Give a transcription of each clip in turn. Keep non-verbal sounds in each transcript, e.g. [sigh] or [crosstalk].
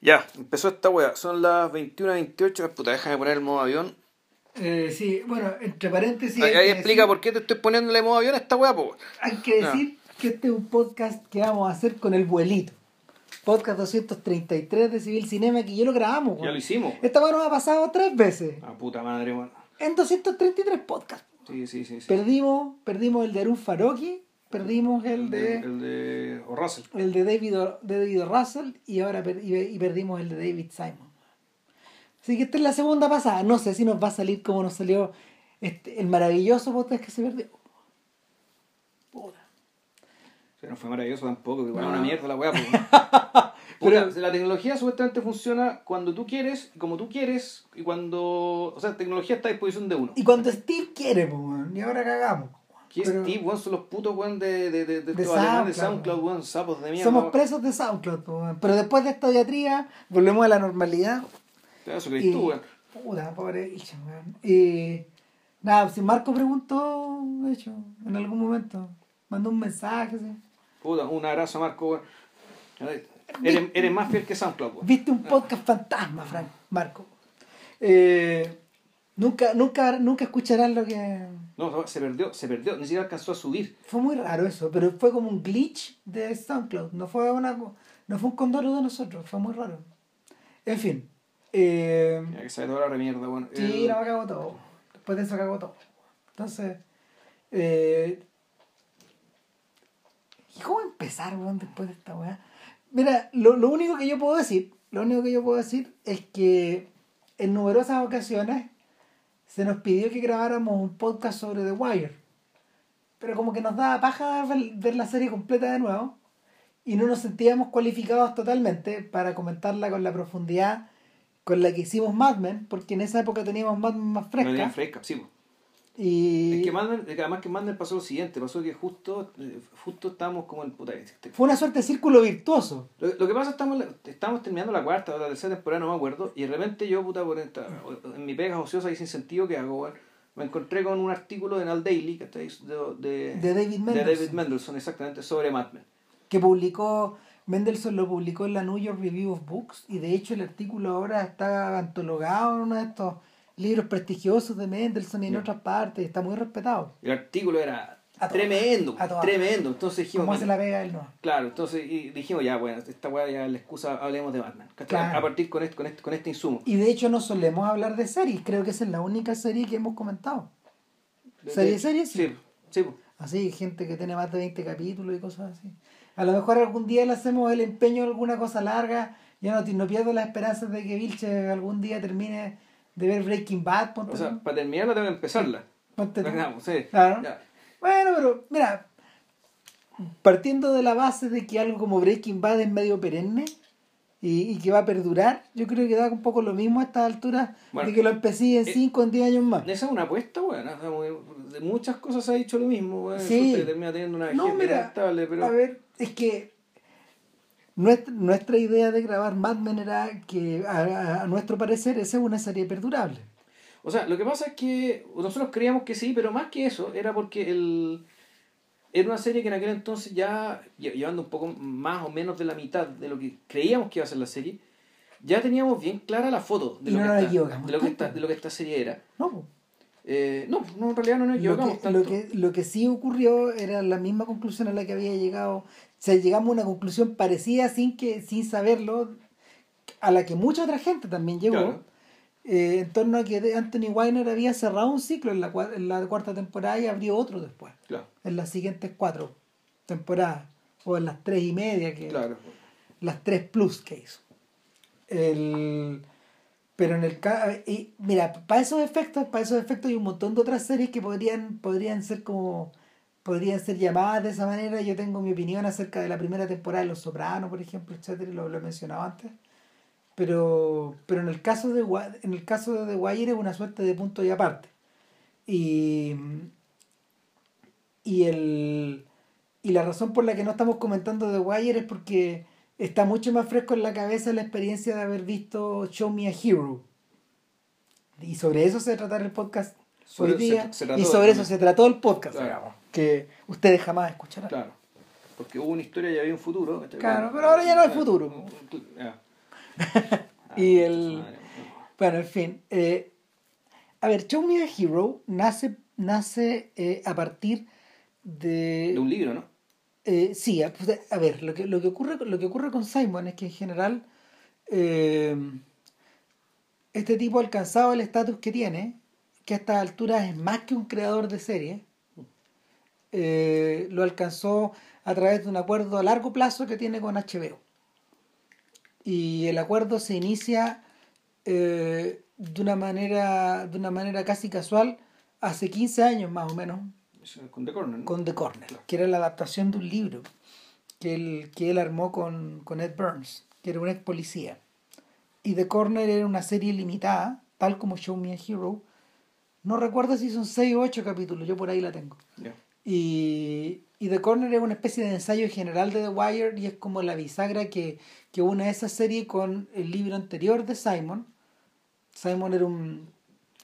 Ya, empezó esta weá. Son las 21.28. Puta, déjame poner el modo avión. Eh, sí, bueno, entre paréntesis. Ahí, ahí explica decir- por qué te estoy poniendo el modo avión a esta weá, po. Hay que decir que este es un podcast que vamos a hacer con el vuelito. Podcast 233 de Civil Cinema que ya lo grabamos. Ya lo hicimos. Esta weá nos ha pasado tres veces. Ah, puta madre, weón. En 233 podcasts. Sí, sí, sí. sí. Perdimos, perdimos el de Arun Faroki, perdimos el de El de O'Russell. el de David, de David. Russell y ahora per- y, y perdimos el de David Simon. Así que esta es la segunda pasada. No sé si nos va a salir como nos salió este, el maravilloso podcast que se perdió. Puta. No fue maravilloso tampoco, que No. una mierda la weá, [laughs] po. Pero- la tecnología supuestamente funciona cuando tú quieres, como tú quieres, y cuando. O sea, la tecnología está a disposición de uno. Y cuando Steve quiere, pues, y ahora cagamos. ¿Qué Pero Steve, weón? Son los putos, weón, de, de, de, de, De SoundCloud, SoundCloud, weón, sapos de mierda. Somos weón. presos de SoundCloud, weón. pero después de esta diatría volvemos a la normalidad. Eso crees Y, tú, weón. puta, pobre bicho, weón. Y nada, si Marco preguntó, de hecho, en algún momento, mandó un mensaje, así. Puta, un abrazo, Marco, weón. Eres, eres más fiel que SoundCloud, weón. Viste un podcast fantasma, Frank, Marco. Eh, nunca, nunca, nunca escucharás lo que. No, se perdió, se perdió, ni siquiera alcanzó a subir. Fue muy raro eso, pero fue como un glitch de SoundCloud. No fue una no fue un condoro de nosotros, fue muy raro. En fin. Eh, Ya que sabe toda la remierda, weón. sí, El- no, cagó todo. Después de eso cagó todo. Entonces, eh, ¿y cómo empezar, weón, después de esta weá? Mira, lo, lo único que yo puedo decir, lo único que yo puedo decir es que en numerosas ocasiones se nos pidió que grabáramos un podcast sobre The Wire. Pero como que nos daba paja ver, la serie completa de nuevo y no nos sentíamos cualificados totalmente para comentarla con la profundidad con la que hicimos Mad Men, porque en esa época teníamos Mad Men más fresca. fresca, sí. Y Es que que además que Mad Men pasó lo siguiente, pasó que justo, eh, justo estábamos como en puta. este- fue una suerte de círculo virtuoso. Lo, lo que pasa estamos estamos terminando la cuarta o la tercera temporada, no me acuerdo, y de repente yo, puta, por esta, en mi pega ociosa y sin sentido que hago, me encontré con un artículo de Nal Daily, que está ahí, de, de, De David de Mendelsohn. David Mendelsohn, exactamente, sobre Mad Men. que publicó, Mendelssohn lo publicó en la New York Review of Books y de hecho el artículo ahora está antologado en uno de estos libros prestigiosos de Mendelssohn y en Ya. otras partes, está muy respetado. El artículo era A tremendo, a tremendo. Entonces dijimos, ¿Cómo se la pega él no? claro, entonces y dijimos, ya, bueno, esta weá ya la excusa, hablemos de Batman. A partir con este, con este, con este insumo. Y de hecho no solemos hablar de series, creo que esa es la única serie que hemos comentado. De- ¿Serie, de- serie? Sí. Sí. Así, gente que tiene más de 20 capítulos y cosas así. A lo mejor algún día le hacemos el empeño de alguna cosa larga. Yo no, no pierdo las esperanzas de que Vilche algún día termine de ver Breaking Bad. Ponte, O sea, tú. para terminarla que empezarla. Ponte tú. Digamos, sí. Claro. Bueno, pero mira, partiendo de la base de que algo como Breaking Bad es medio perenne y, y que va a perdurar, yo creo que da un poco lo mismo a estas alturas Bueno, de que lo empecé en eh, 5 o 10 años más. Esa es una apuesta, weón. o sea, muy- de muchas cosas se ha dicho lo mismo, weón. Sí. Termina teniendo una No, mira, estable, pero. A ver, es que nuestra, nuestra idea de grabar Mad Men era que, a, a- nuestro parecer, esa es una serie perdurable. O sea, lo que pasa es que nosotros creíamos que sí, pero más que eso, era porque el. Era una serie que en aquel entonces ya, lle- llevando un poco más o menos de la mitad de lo que creíamos que iba a ser la serie, ya teníamos bien clara la foto de lo, no que, esta, de, lo que esta, de lo que esta serie era. ¿no? Eh, no, no, en realidad no nos Lo equivocamos que, tanto. lo, que, lo que sí ocurrió era la misma conclusión a la que había llegado. O sea, llegamos a una conclusión parecida sin que sin saberlo, a la que mucha otra gente también llegó. Claro. eh, en torno a que Anthony Weiner había cerrado un ciclo en la, cua- en la cuarta temporada y abrió otro después. Claro, En las siguientes cuatro temporadas. O en las tres y media que claro. las tres plus que hizo. El, pero en el y mira, para esos efectos, para esos efectos hay un montón de otras series que podrían, podrían ser como podrían ser llamadas de esa manera. Yo tengo mi opinión acerca de la primera temporada de Los Sopranos, por ejemplo, etcétera, lo, lo he mencionado antes. Pero, pero en el caso de en el caso de The Wire es una suerte de punto y aparte. Y, y el y la razón por la que no estamos comentando The Wire es porque está mucho más fresco en la cabeza la experiencia de haber visto Show Me a Hero. Y sobre eso se tratará el podcast Sobre- hoy día. se- se y sobre eso se trató el podcast, Claro. digamos, que ustedes jamás escucharán. Claro. Porque hubo una historia y había un futuro. ¿cachai? Claro, pero ahora ya no hay futuro. [laughs] Ya. [laughs] y el... Bueno, en fin. Eh, a ver, Show Me a Hero nace, nace eh, a partir de... De un libro, ¿no? Eh, sí, a, pues, a ver, lo que, lo, que ocurre, lo que ocurre con Simon es que en general eh, este tipo ha alcanzado el estatus que tiene, que a estas alturas es más que un creador de series. Eh, lo alcanzó a través de un acuerdo a largo plazo que tiene con HBO. Y el acuerdo se inicia eh, de una manera de una manera casi casual hace 15 años más o menos Con The Corner. ¿no? con The Corner, que era la adaptación de un libro que él, que él armó con, con Ed Burns, que era un ex policía. Y The Corner era una serie limitada, tal como Show Me a Hero. No recuerdo si son 6 o 8 capítulos, yo por ahí la tengo. Ya. Y, y The Corner es una especie de ensayo general de The Wire y es como la bisagra que, que une esa serie con el libro anterior de Simon. Simon era un,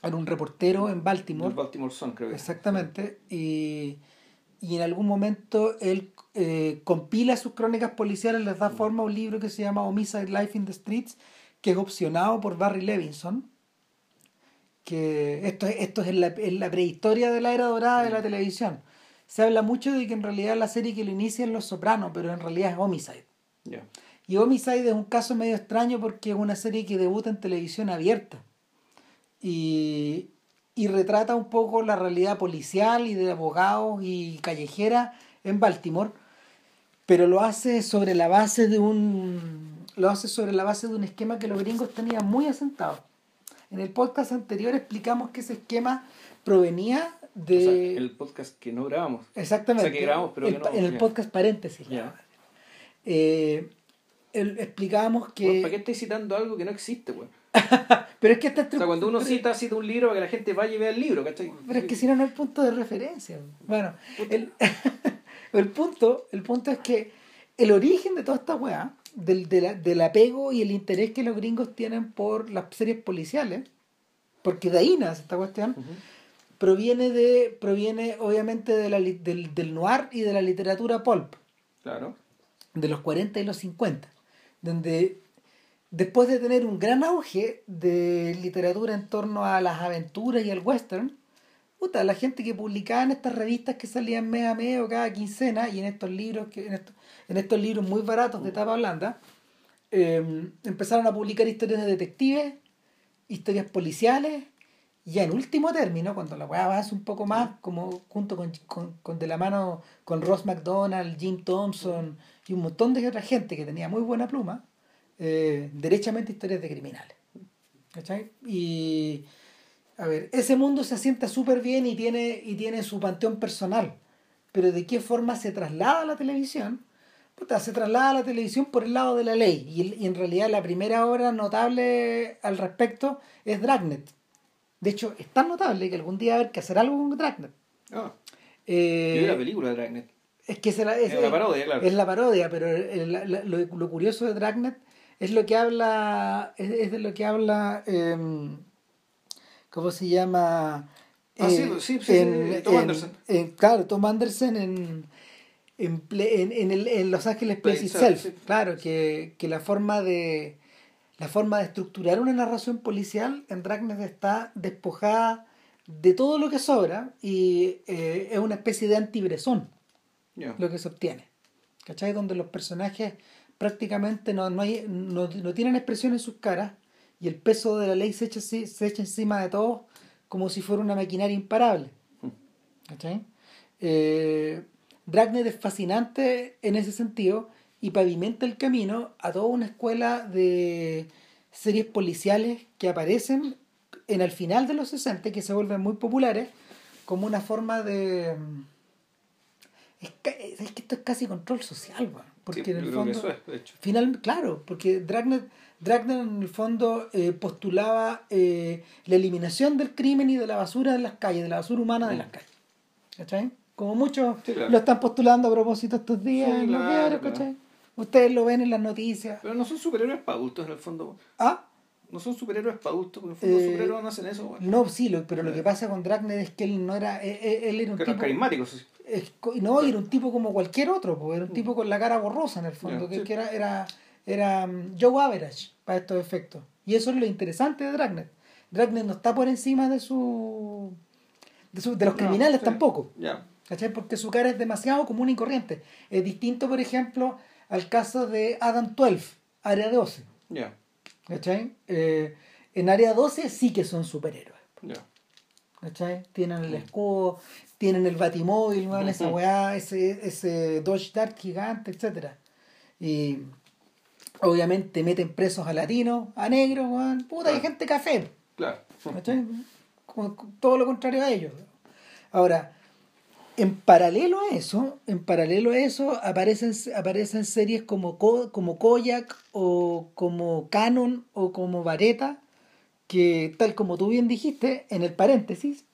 era un reportero en Baltimore. El Baltimore Sun, creo que. Exactamente. Y, y en algún momento él eh, compila sus crónicas policiales, les da forma a un libro que se llama Homicide Life in the Streets, que es opcionado por Barry Levinson. Que esto, es- esto es en la, en la prehistoria de la era dorada de la televisión. Se habla mucho de que en realidad la serie que lo inicia es Los Sopranos, pero en realidad es Homicide. Y Homicide es un caso medio extraño porque es una serie que debuta en televisión abierta y, y retrata un poco la realidad policial y de abogados y callejera en Baltimore, pero lo hace sobre la base de un lo hace sobre la base de un esquema que los gringos tenían muy asentado. En el podcast anterior explicamos que ese esquema provenía de O sea, el podcast que no grabamos. Exactamente. O sea, que grabamos, pero El que no- en el ya. podcast paréntesis. Ya. Eh, el- explicábamos que. Bueno, ¿Para qué estáis citando algo que no existe, güey? [laughs] Pero es que esta O sea, cuando uno cita, cita un libro para que la gente vaya y vea el libro, ¿cachai? Pero es que si no, no hay punto de referencia. Bueno, el, [laughs] el, punto, el punto es que el origen de toda esta weá, del, de la- del apego y el interés que los gringos tienen por las series policiales, porque de ahí nace esta cuestión. Proviene de proviene obviamente de la, del, del noir y de la literatura pulp. Claro. de los 40 y los 50, donde después de tener un gran auge de literatura en torno a las aventuras y al western, puta, la gente que publicaba en estas revistas que salían mes a mes o cada quincena y en estos libros que en estos, en estos libros muy baratos de tapa blanda, eh, empezaron a publicar historias de detectives, historias policiales, y en último término, cuando la weá avanza un poco más, como junto con, con, de la mano con Ross McDonald, Jim Thompson y un montón de otra gente que tenía muy buena pluma, eh, derechamente historias de criminales. ¿Cachai? Y a ver, ese mundo se asienta súper bien y tiene, y tiene su panteón personal, pero ¿de qué forma se traslada a la televisión? Puta, se traslada a la televisión por el lado de la ley. Y, y en realidad la primera obra notable al respecto es Dragnet. De hecho, es tan notable que algún día va a haber que hacer algo con Dragnet. Ah, Eh, yo vi la película de Dragnet. es que es, Es la parodia, claro. es la parodia, pero el- la- la- lo, lo curioso de Dragnet es lo que habla, es, es de lo que habla, em, ¿cómo se llama? Ah, sí, Eh, sí, sí, sí, Tom Anderson. en- claro, Tom Anderson en, en, en, en el, en Los Ángeles Plays Itself. Claro, que, que la forma de la forma de estructurar una narración policial en Dragnet está despojada de todo lo que sobra y eh, es una especie de antibresón lo que se obtiene. ¿Cachai? Donde los personajes prácticamente no, no, hay, no, no tienen expresión en sus caras y el peso de la ley se echa, se echa encima de todos como si fuera una maquinaria imparable. ¿Cachai? Eh, Dragnet es fascinante en ese sentido y pavimenta el camino a toda una escuela de series policiales que aparecen en el final de los 60 y que se vuelven muy populares como una forma de... Es que, es que esto es casi control social, weón, porque Sí, en el fondo... eso es, de hecho. Final, claro, porque Dragnet, Dragnet en el fondo eh, postulaba eh, la eliminación del crimen y de la basura de las calles, de la basura humana de Mm. las calles. ¿Cachai? Como muchos Sí, claro. lo están postulando a propósito estos días Sí, en los claro, diarios, claro. Ustedes lo ven en las noticias. Pero no son superhéroes para adultos en el fondo. Ah, No son superhéroes para adultos, porque en el fondo los Eh, superhéroes no hacen eso. no, sí, lo- pero lo que pasa con Dragnet es que él no era, él, él- él era un tipo... carismáticos. sí. es no, era un tipo como cualquier otro, pues, era un tipo con la cara borrosa en el fondo, que, sí. que era, era, era mm, Joe Average para estos efectos. Y eso es lo interesante de Dragnet. Dragnet no está por encima de su de, su- de los No, criminales sí. tampoco. Ya. ¿Cachai? Porque su cara es demasiado común y corriente. Es distinto, por ejemplo, al caso de Adam 12, Área 12. Ya. ¿Cachai? Eh, en Área 12 sí que son superhéroes. Ya. ¿Cachai? Tienen el escudo, tienen el batimóvil, weón, esa weá, ese, ese Dodge Dart gigante, etcétera Y obviamente meten presos a latinos, a negros, weón. Puta, hay gente café. Claro. ¿cachai? Como todo lo contrario a ellos. Ahora, en paralelo a eso, en paralelo a eso, aparecen, aparecen series como, como Koyak o como Canon o como Vareta, que tal como tú bien dijiste, en el paréntesis,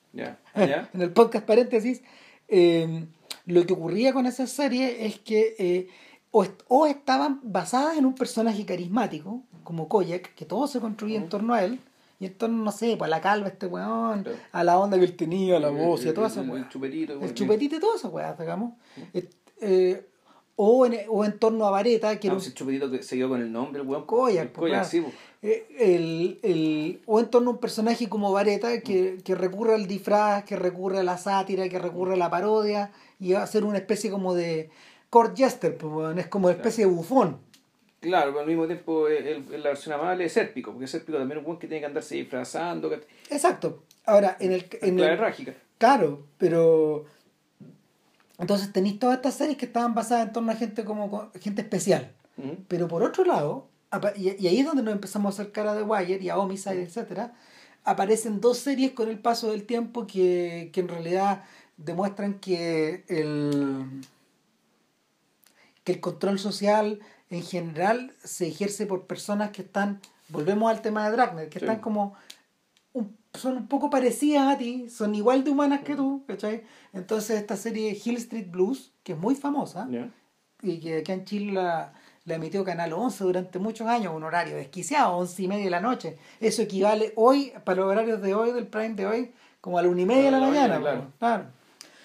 [laughs] en el podcast paréntesis, eh, lo que ocurría con esa serie es que eh, o, est- o estaban basadas en un personaje carismático, como Koyak, que todo se construía en torno a él, y en torno, no sé, pues a la calva este weón, Claro. a la onda que él tenía, a la voz y a toda esa El- chupetito. El chupetito y toda esa weá, digamos. Et- eh, o, en, o en torno a Vareta, que Ah, era un- pues el chupetito que se quedó con el nombre, el weón. Koyak, El pues, Koyak, claro. sí, pues. Eh, el, el, o en torno a un personaje como Vareta que, que recurre al disfraz, que recurre a la sátira, que recurre a la parodia y va a ser una especie como de court jester, pues, es como una especie de bufón. Claro, pero al mismo tiempo el, el- la versión amable es Sérpico, porque Sérpico también es un weón que tiene que andarse disfrazando, que Exacto. Ahora, en el... En claro, pero... Entonces tenéis todas estas series que estaban basadas en torno a gente como co- gente especial. Pero por otro lado, y ahí es donde nos empezamos a acercar a The Wire y a Homicide, etcétera, aparecen dos series con el paso del tiempo que, que en realidad demuestran que el, que el control social en general se ejerce por personas que están, volvemos al tema de Dragnet, que Sí. están como un- son un poco parecidas a ti, son igual de humanas que tú, ¿cachai? Entonces esta serie Hill Street Blues, que es muy famosa, Ya. y que acá en Chile la, la emitió Canal 11 durante muchos años, un horario desquiciado, 11 y media de la noche. Eso equivale hoy, para los horarios de hoy, del prime de hoy, como a la una y media de la mañana. mañana, po, claro.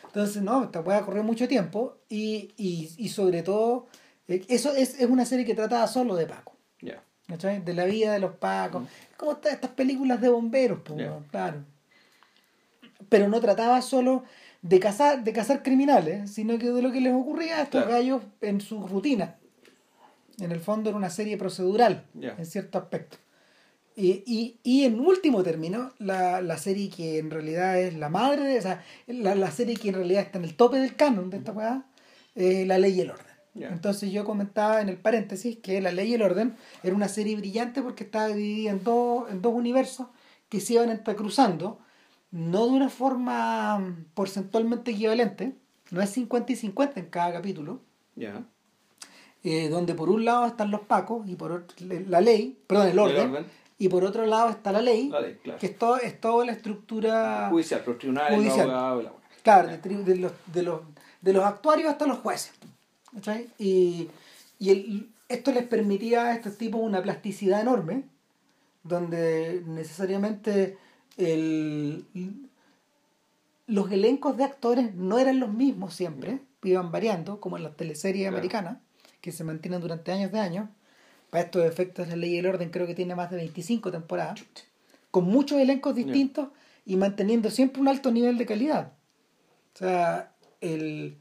Entonces, no, esta puede correr mucho tiempo y, y, y sobre todo, eso es, es una serie que trataba solo de Paco. ¿cachai? De la vida de los pacos. Es como esta- estas películas de bomberos, pues, claro. Pero no trataba solo de cazar, de cazar criminales, sino que de lo que les ocurría a estos Claro. gallos en su rutina. En el fondo era una serie procedural, en cierto aspecto. Y, y, y en último término, la, la serie que en realidad es la madre, de, o sea, la, la serie que en realidad está en el tope del canon de esta weá, es La Ley y el Orden. Entonces yo comentaba en el paréntesis que La Ley y el Orden era una serie brillante porque estaba dividida en dos, en dos universos que se iban entrecruzando, no de una forma mm, porcentualmente equivalente, no es 50 y 50 en cada capítulo, Ya. eh, donde por un lado están los pacos y por otro, la ley, perdón, el orden, orden. y por otro lado está la ley, La ley, claro. que es, todo, es toda la estructura Judicial, los tribunales, Judicial. weá. Claro, de los, de, los, de los actuarios hasta los jueces. ¿Cachai? Y, y el- esto les permitía a estos tipos una plasticidad enorme, donde necesariamente el, los elencos de actores no eran los mismos siempre, iban variando, como en las teleseries Claro. americanas, que se mantienen durante años de años. Para estos efectos, la ley y el orden creo que tiene más de 25 temporadas, con muchos elencos distintos y manteniendo siempre un alto nivel de calidad. O sea, el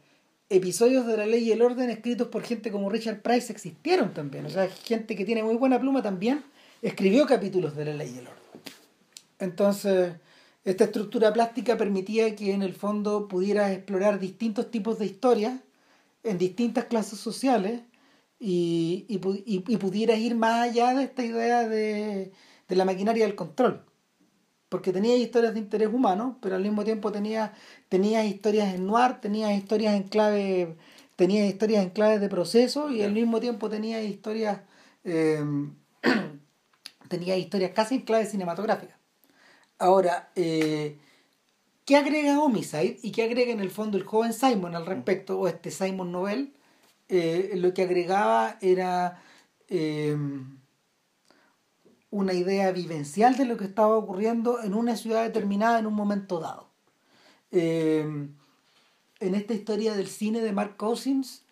episodios de la ley y el orden escritos por gente como Richard Price existieron también. O sea, gente que tiene muy buena pluma también escribió capítulos de la ley y el orden. Entonces, esta estructura plástica permitía que en el fondo pudieras explorar distintos tipos de historias en distintas clases sociales y, y, ir más allá de esta idea de, de la maquinaria del control. Porque tenías historias de interés humano, pero al mismo tiempo tenías tenías historias en noir, tenías historias en clave, tenías historias en claves de proceso y al mismo tiempo tenías historias [clears throat] eh, tenías historias casi en clave cinematográfica. Ahora, eh, ¿qué agrega Homicide y qué agrega en el fondo el joven Simon al respecto, o este Simon Novel? Eh, lo que agregaba era eh, una idea vivencial de lo que estaba ocurriendo en una ciudad determinada en un momento dado. Eh, en esta historia del cine de Mark Cousins,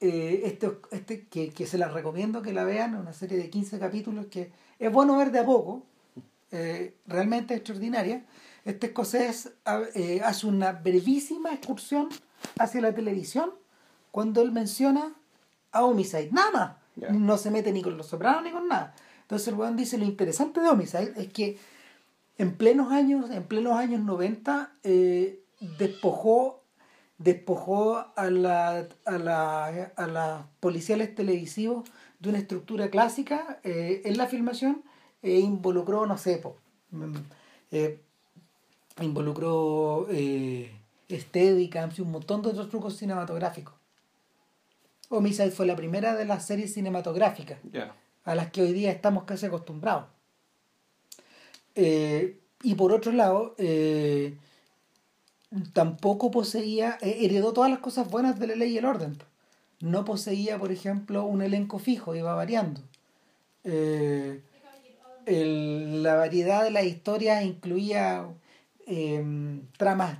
eh, este, este, que, que, se la recomiendo que la vean, una serie de 15 capítulos que es bueno ver de a poco, eh, realmente extraordinaria. Este escocés eh, hace una brevísima excursión hacia la televisión cuando él menciona a Homicide, nada más. No se mete ni con los sopranos ni con nada. Entonces el weón dice lo interesante de Homicide es que en plenos años, en plenos años 90, despojó despojó a, la, a, la, a las policiales televisivos de una estructura clásica eh, en la filmación e involucró, no sé, mm, eh, involucró eh, Steadicam y un montón de otros trucos cinematográficos. Homicide fue la primera de las series cinematográficas a las que hoy día estamos casi acostumbrados. Eh, y por otro lado, tampoco poseía, eh, heredó todas las cosas buenas de la ley y el orden. No poseía, por ejemplo, un elenco fijo, iba variando. Eh, la variedad de las historias incluía tramas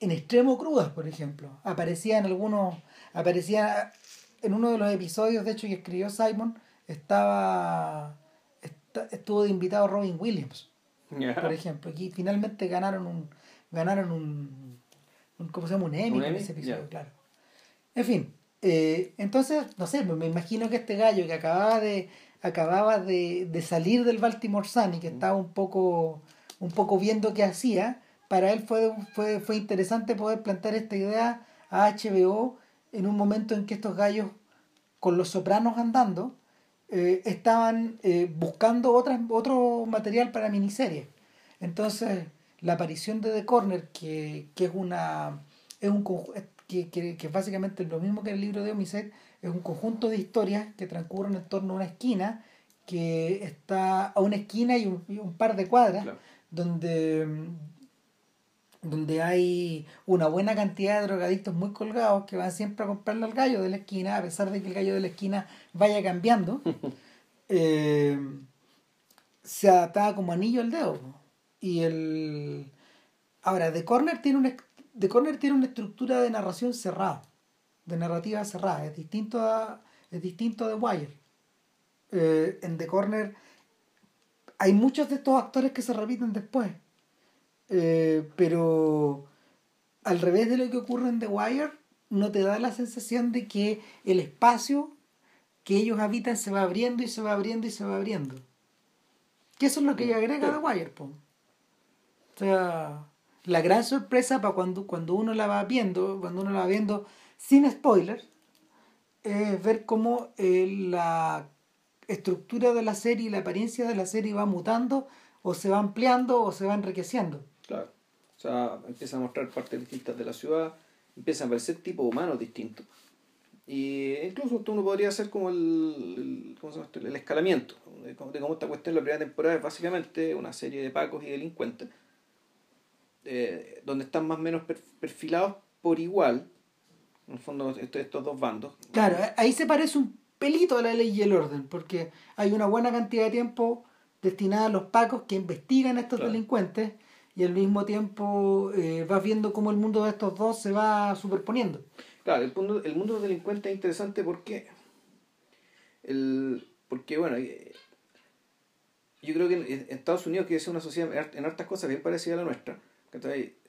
en extremo crudas, por ejemplo. Aparecían algunos, aparecía en uno de los episodios, de hecho, que escribió Simon, estaba estuvo de invitado Robin Williams, por ejemplo, y finalmente ganaron un, ganaron un, un ¿cómo se llama? Un Emmy, en ese episodio, claro. En fin, eh, entonces, no sé, me imagino que este gallo que acababa de acababa de, de salir del Baltimore Sun y que estaba un poco un poco viendo qué hacía, para él fue, fue, fue interesante poder plantear esta idea a HBO en un momento en que estos gallos con los sopranos andando eh, estaban eh, buscando otras, otro material para miniserie. Entonces, la aparición de The Corner, que, que es una es un que, que, que básicamente lo mismo que el libro de Homicide, es un conjunto de historias que transcurren en torno a una esquina que está a una esquina y un, par de cuadras donde donde hay una buena cantidad de drogadictos muy colgados que van siempre a comprarle al gallo de la esquina, a pesar de que el gallo de la esquina vaya cambiando, [laughs] eh, se adaptaba como anillo al dedo. Y el. Ahora, The Corner tiene una, The Corner tiene una estructura de narración cerrada, de narrativa cerrada. Es distinto a, es distinto de Wire. Eh, en The Corner hay muchos de estos actores que se repiten después. Eh, pero al revés de lo que ocurre en The Wire, no te da la sensación de que el espacio que ellos habitan se va abriendo y se va abriendo y se va abriendo. Que eso es lo que agrega The Wire, po. O sea, la gran sorpresa para cuando, cuando uno la va viendo, cuando uno la va viendo sin spoilers, es ver cómo eh, la estructura de la serie y la apariencia de la serie va mutando o se va ampliando o se va enriqueciendo. Claro. O sea, empieza a mostrar partes distintas de la ciudad, empieza a aparecer tipos humanos distintos. Y incluso uno podría hacer como el, ¿cómo se llama el escalamiento de cómo esta cuestión la primera temporada es básicamente una serie de pacos y delincuentes eh, donde están más o menos perfilados por igual, en el fondo, estos, dos bandos. Claro, ahí se parece un pelito a la ley y el orden, porque hay una buena cantidad de tiempo destinada a los pacos que investigan a estos delincuentes y al mismo tiempo eh, vas viendo cómo el mundo de estos dos se va superponiendo. Claro, el mundo, el mundo de es interesante porque, el, porque bueno, eh, yo creo que en Estados Unidos, que es una sociedad en hartas cosas bien parecida a la nuestra,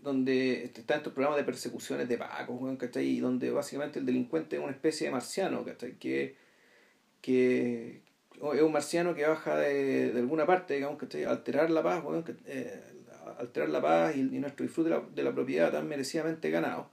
donde están estos programas de persecuciones de pacos, Y donde básicamente el delincuente es una especie de marciano, Que, que es un marciano que baja de, de alguna parte, digamos, ¿cachai? Alterar la paz, eh, alterar la paz y, nuestro disfrute de la, de la, propiedad tan merecidamente ganado.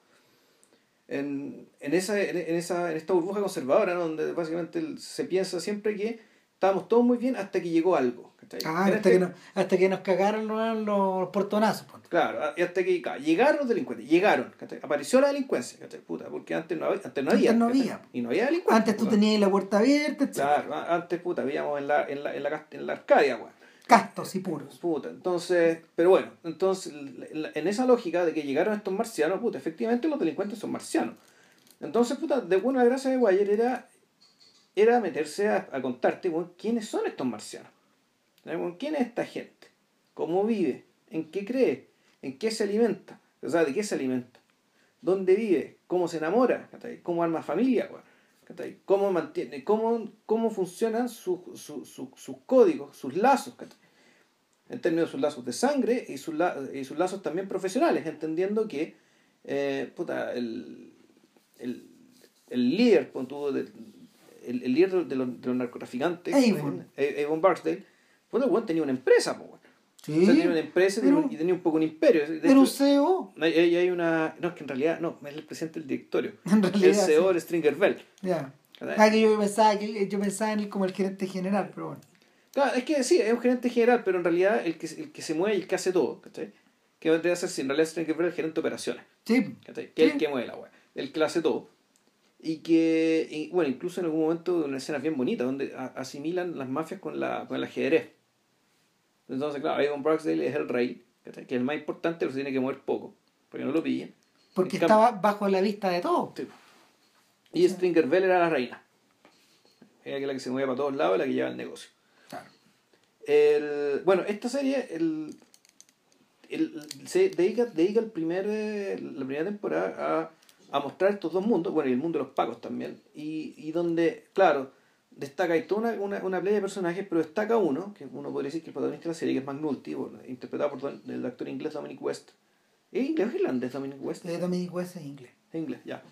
En, en, esa, en, esa, en esta burbuja conservadora, donde básicamente se piensa siempre que estábamos todos muy bien hasta que llegó algo. Ah, hasta, que nos, hasta que nos cagaron los, portonazos. Claro, y hasta que llegaron los delincuentes, llegaron, apareció la delincuencia, puta, porque antes no, antes no había. Antes no había. Y no había delincuencia. Antes tú tenías la puerta abierta, Claro, antes puta, vivíamos en la, en la, en la, en la Arcadia, weón. Castos y puros. Puta, entonces, pero bueno, entonces, en esa lógica de que llegaron estos marcianos, puta, efectivamente los delincuentes son marcianos. Entonces, puta, de buena gracia de Guayer era era meterse a, contarte quiénes son estos marcianos. ¿Quién es esta gente? ¿Cómo vive? ¿En qué cree? ¿En qué se alimenta? O sea, ¿de qué se alimenta? dónde vive, cómo se enamora, cómo arma familia, weón, ¿cachai? cómo mantiene, cómo, cómo funcionan sus su, su, sus códigos, sus lazos, ¿cachai? en términos de sus lazos de sangre y sus, la- y sus lazos también profesionales, entendiendo que eh, puta, el, el, el líder, el, el líder de los, de los narcotraficantes, Avon. eh, Avon Barksdale, pues weón tenía una empresa. Sí. O sea, tenía una empresa y tenía, un- y tenía un poco un imperio. Era un CEO. hay, hay- una. No, es que en realidad, no, es el presidente del directorio. [laughs] En el realidad, CEO sí. Stringer Bell. Ya. Ah, que yo pensaba, que, yo pensaba en él como el gerente general, pero bueno. Claro, es que sí, es un gerente general, pero en realidad el que, el que se mueve y el que hace todo, ¿cachai? Que vendría a ser, si en realidad Stringer Bell es el gerente de operaciones, Sí. ¿cachai? Que es Sí. el que mueve la weá, el que lo hace todo. Y que, y, bueno, incluso en algún momento, una escena bien bonita, donde asimilan las mafias con, la, con el ajedrez. Entonces, claro, Avon Barksdale es el rey. Que es el más importante, pero se tiene que mover poco, porque no lo pillen. Porque En cambio- estaba bajo la vista de todo. Sí. Y Stringer Bell era la reina. Era la que se movía para todos lados y la que llevaba el negocio. Claro. El, bueno, esta serie el, el- se dedica, dedica el primer, eh, la primera temporada a, a mostrar estos dos mundos, bueno, y el mundo de los pagos también. Y, y donde, claro, destaca toda una, una, una playa de personajes, pero destaca uno, que uno podría decir que es el protagonista de la serie, que es McNulty, interpretado por Don- el actor inglés Dominic West. ¿Es inglés o irlandés Dominic West? De Dominic West es inglés. En inglés, ya.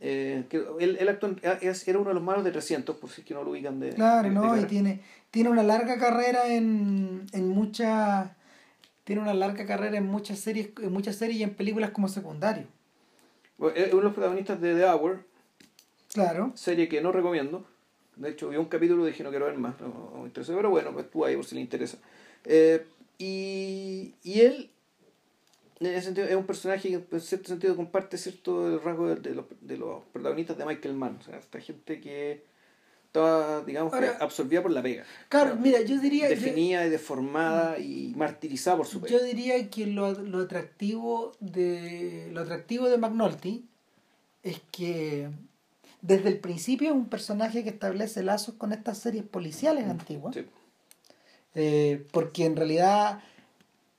Eh, que él, él actuó es- era uno de los malos de 300, por si es que no lo ubican de. Claro, de- ¿no? de Y tiene, tiene una larga carrera en, en muchas. Tiene una larga carrera en muchas series, en muchas series y en películas como secundario. Bueno, es uno de los protagonistas de The Hour, Claro. serie que no recomiendo. De hecho, vi un capítulo y dije no quiero ver más, no, no me interesa, pero bueno, pues estuvo ahí por si le interesa. Eh, y, y él, en ese sentido, es un personaje que en cierto sentido comparte cierto rasgo de, de los, de los protagonistas de Michael Mann. O sea, esta gente que estaba, digamos, que absorbida por la pega. Claro, mira, yo diría. yo- Definida y deformada y martirizada por su pega. Yo diría que lo, lo atractivo de lo atractivo de McNulty es que desde el principio es un personaje que establece lazos con estas series policiales antiguas. Sí. Eh, porque en realidad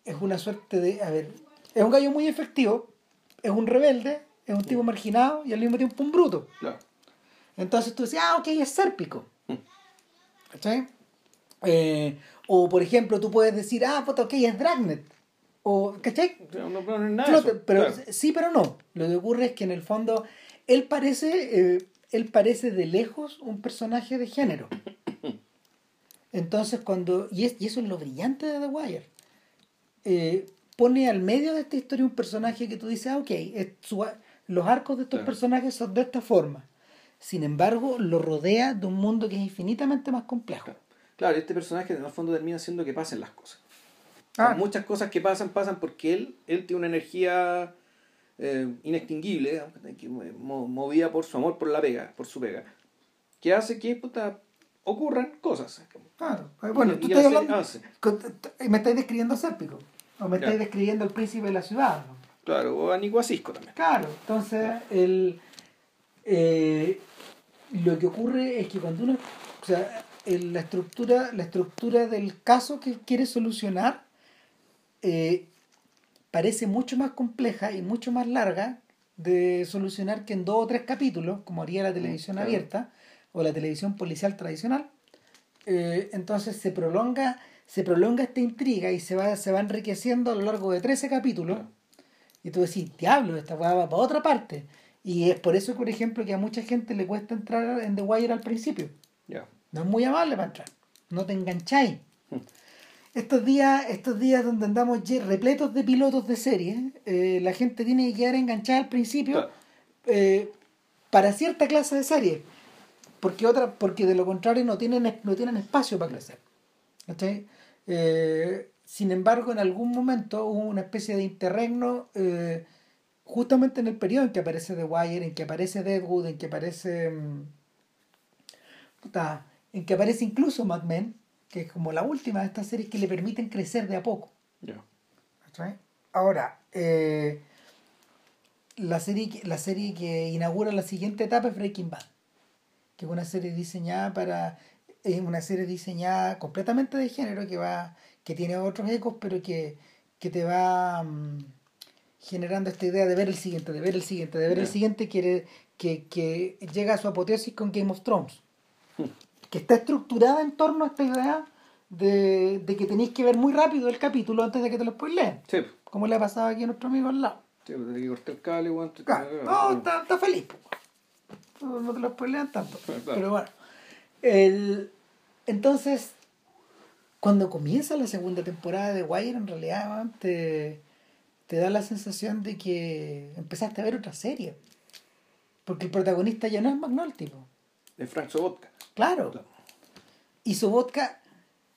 es una suerte de. A ver, es un gallo muy efectivo, es un rebelde, es un tipo marginado y al mismo tiempo un bruto. Claro. Entonces tú dices, ah, ok, es sérpico. Mm. ¿Cachai? Eh, o por ejemplo, tú puedes decir, ah, puta, ok, es Dragnet. O, ¿cachai? No, no, no nada de Flote, eso, pero claro. sí, pero no. Lo que ocurre es que en el fondo él parece, eh, él parece de lejos un personaje de género. Entonces cuando, y, es- y eso es lo brillante de The Wire, eh, pone al medio de esta historia un personaje que tú dices, ah, ok, es su- los arcos de estos Claro. personajes son de esta forma. Sin embargo, lo rodea de un mundo que es infinitamente más complejo. Claro, este personaje en el fondo termina haciendo que pasen las cosas. Ah. Muchas cosas que pasan, pasan porque él, él tiene una energía eh, inextinguible, digamos, que mo- movida por su amor por la pega, por su pega, que hace que puta, ocurran cosas. Claro. Bueno, Y- tú y estás hablando, me estáis describiendo Sérpico, o me estáis Claro. describiendo el príncipe de la ciudad. ¿no? Claro, o a Nico Asisco también. Claro, entonces el, eh, lo que ocurre es que cuando uno, o sea, el- la estructura, la estructura del caso que quiere solucionar eh, parece mucho más compleja y mucho más larga de solucionar que en dos o tres capítulos, como haría la televisión claro. abierta o la televisión policial tradicional. Eh, entonces se prolonga, se prolonga esta intriga y se va, se va enriqueciendo a lo largo de 13 capítulos. Claro. Y tú decís, diablo, esta va para otra parte. Y es por eso, por ejemplo, que a mucha gente le cuesta entrar en The Wire al principio. Ya. No es muy amable para entrar. No te engancháis. Estos días, estos días donde andamos repletos de pilotos de serie, eh, la gente tiene que quedar enganchada al principio Claro. eh, para cierta clase de serie. Porque otra, porque de lo contrario no tienen, no tienen espacio para crecer. ¿Cachai? Eh, sin embargo, en algún momento hubo una especie de interregno justamente en el periodo en que aparece The Wire, en que aparece Deadwood, en que aparece. mm, puta, en que aparece incluso Mad Men, que es como la última de estas series que le permiten crecer de a poco. ¿cachai? Ahora, eh, la, serie, que- la serie que inaugura la siguiente etapa es Breaking Bad, que es una serie diseñada para. Es una serie diseñada completamente de género que va que tiene otros ecos, pero que, que te va mm, generando esta idea de ver el siguiente, de ver el siguiente, de ver el siguiente, quiere que, que llega a su apoteosis con Game of Thrones. [laughs] Que está estructurada en torno a esta idea de, de que tenéis que ver muy rápido el capítulo antes de que te lo spoileen. Sí, Como le ha pasado aquí a nuestro amigo al lado. sí, desde que corté el cable, weón. Claro, te- no, está, está feliz. No, no te lo spoilean tanto. [laughs] Claro. Pero bueno. El, entonces, cuando comienza la segunda temporada de Wire, en realidad te, te da la sensación de que empezaste a ver otra serie. Porque el protagonista ya no es McNulty. po. De Frank Sobotka. Claro. Claro. Y su vodka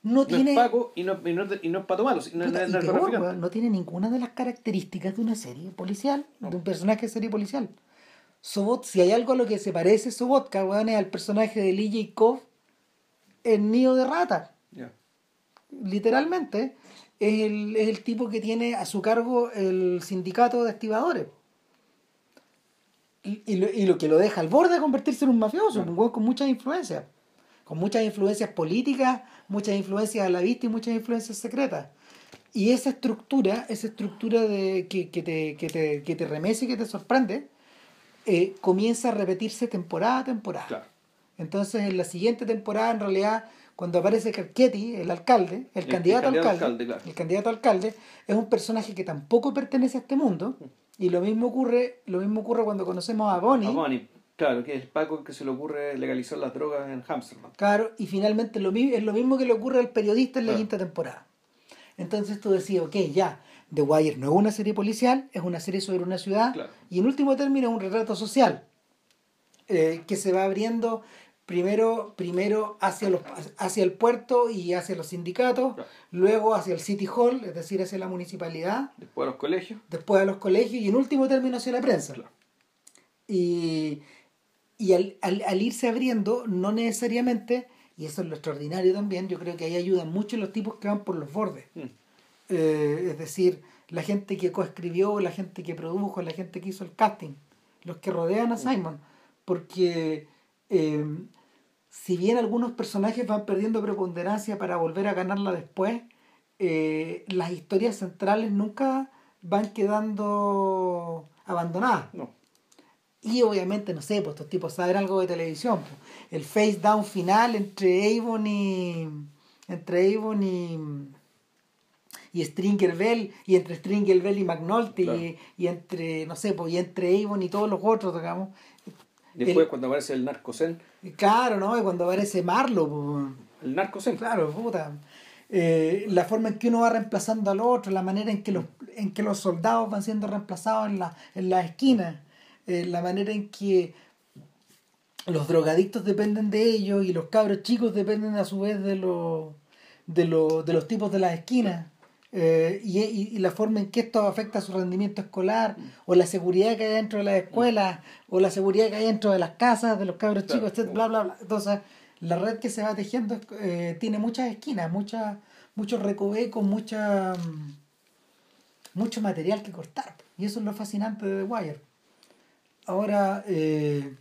no, No tiene... es Paco y no, y no, y no es Pato Malo, sino no, Puta, peor, weón, no tiene ninguna de las características de una serie policial, de un personaje de serie policial. Sobot, si hay algo a lo que se parece Sobotka, weón, es al personaje de Lee Jacob en Nido de Rata. Literalmente, es el, es el tipo que tiene a su cargo el sindicato de estibadores. Y, y lo, y lo que lo deja al borde de convertirse en un mafioso, un weón con muchas influencias. Con muchas influencias políticas, muchas influencias a la vista y muchas influencias secretas. Y esa estructura, esa estructura de, que, que, te, que, te, que te remece y que te sorprende, eh, comienza a repetirse temporada a temporada. Claro. Entonces, en la siguiente temporada, en realidad, cuando aparece Carchetti, el alcalde, el, El- candidato, el a candidato alcalde, alcalde, claro. el candidato a alcalde, es un personaje que tampoco pertenece a este mundo. Y lo mismo ocurre, lo mismo ocurre cuando conocemos a Bonnie. A Bonnie, claro, que es Paco que se le ocurre legalizar las drogas en Amsterdam. Claro, y finalmente lo, es lo mismo que le ocurre al periodista en la Claro. quinta temporada. Entonces tú decías, ok, ya, The Wire no es una serie policial, es una serie sobre una ciudad, Claro. y en último término es un retrato social eh, que se va abriendo primero, primero hacia, los, hacia el puerto y hacia los sindicatos, Claro. luego hacia el City Hall, es decir, hacia la municipalidad, Después a los colegios. después a los colegios y en último término hacia la prensa. Claro. Y, y al, al, al irse abriendo, no necesariamente, y eso es lo extraordinario también, yo creo que ahí ayudan mucho los tipos que van por los bordes. Mm. Eh, es decir, la gente que coescribió, la gente que produjo, la gente que hizo el casting, los que rodean a Simon. Porque eh, si bien algunos personajes van perdiendo preponderancia para volver a ganarla después, eh, las historias centrales nunca van quedando abandonadas. No. Y obviamente, no sé, pues estos tipos saben algo de televisión. pues. El face down final entre Avon y. entre Avon y. y Stringer Bell, y entre Stringer Bell y McNulty, Claro. y, y entre, no sé, pues, y entre Avon y todos los otros, digamos. Después El- cuando aparece el narcocen. Claro, ¿no? Y cuando aparece Marlo, pues, El narcocen. Claro, puta. Eh, la forma en que uno va reemplazando al otro, la manera en que los, en que los soldados van siendo reemplazados en, la, en las esquinas, eh, la manera en que los drogadictos dependen de ellos y los cabros chicos dependen a su vez de los, de los, de los tipos de las esquinas. Eh, y, y- y la forma en que esto afecta a su rendimiento escolar, o la seguridad que hay dentro de las escuelas, o la seguridad que hay dentro de las casas de los cabros Claro. chicos, etc., bla, bla, bla. Entonces, la red que se va tejiendo eh, tiene muchas esquinas, muchas, muchos recovecos, mucha, mucho material que cortar. Y eso es lo fascinante de The Wire. Ahora, eh,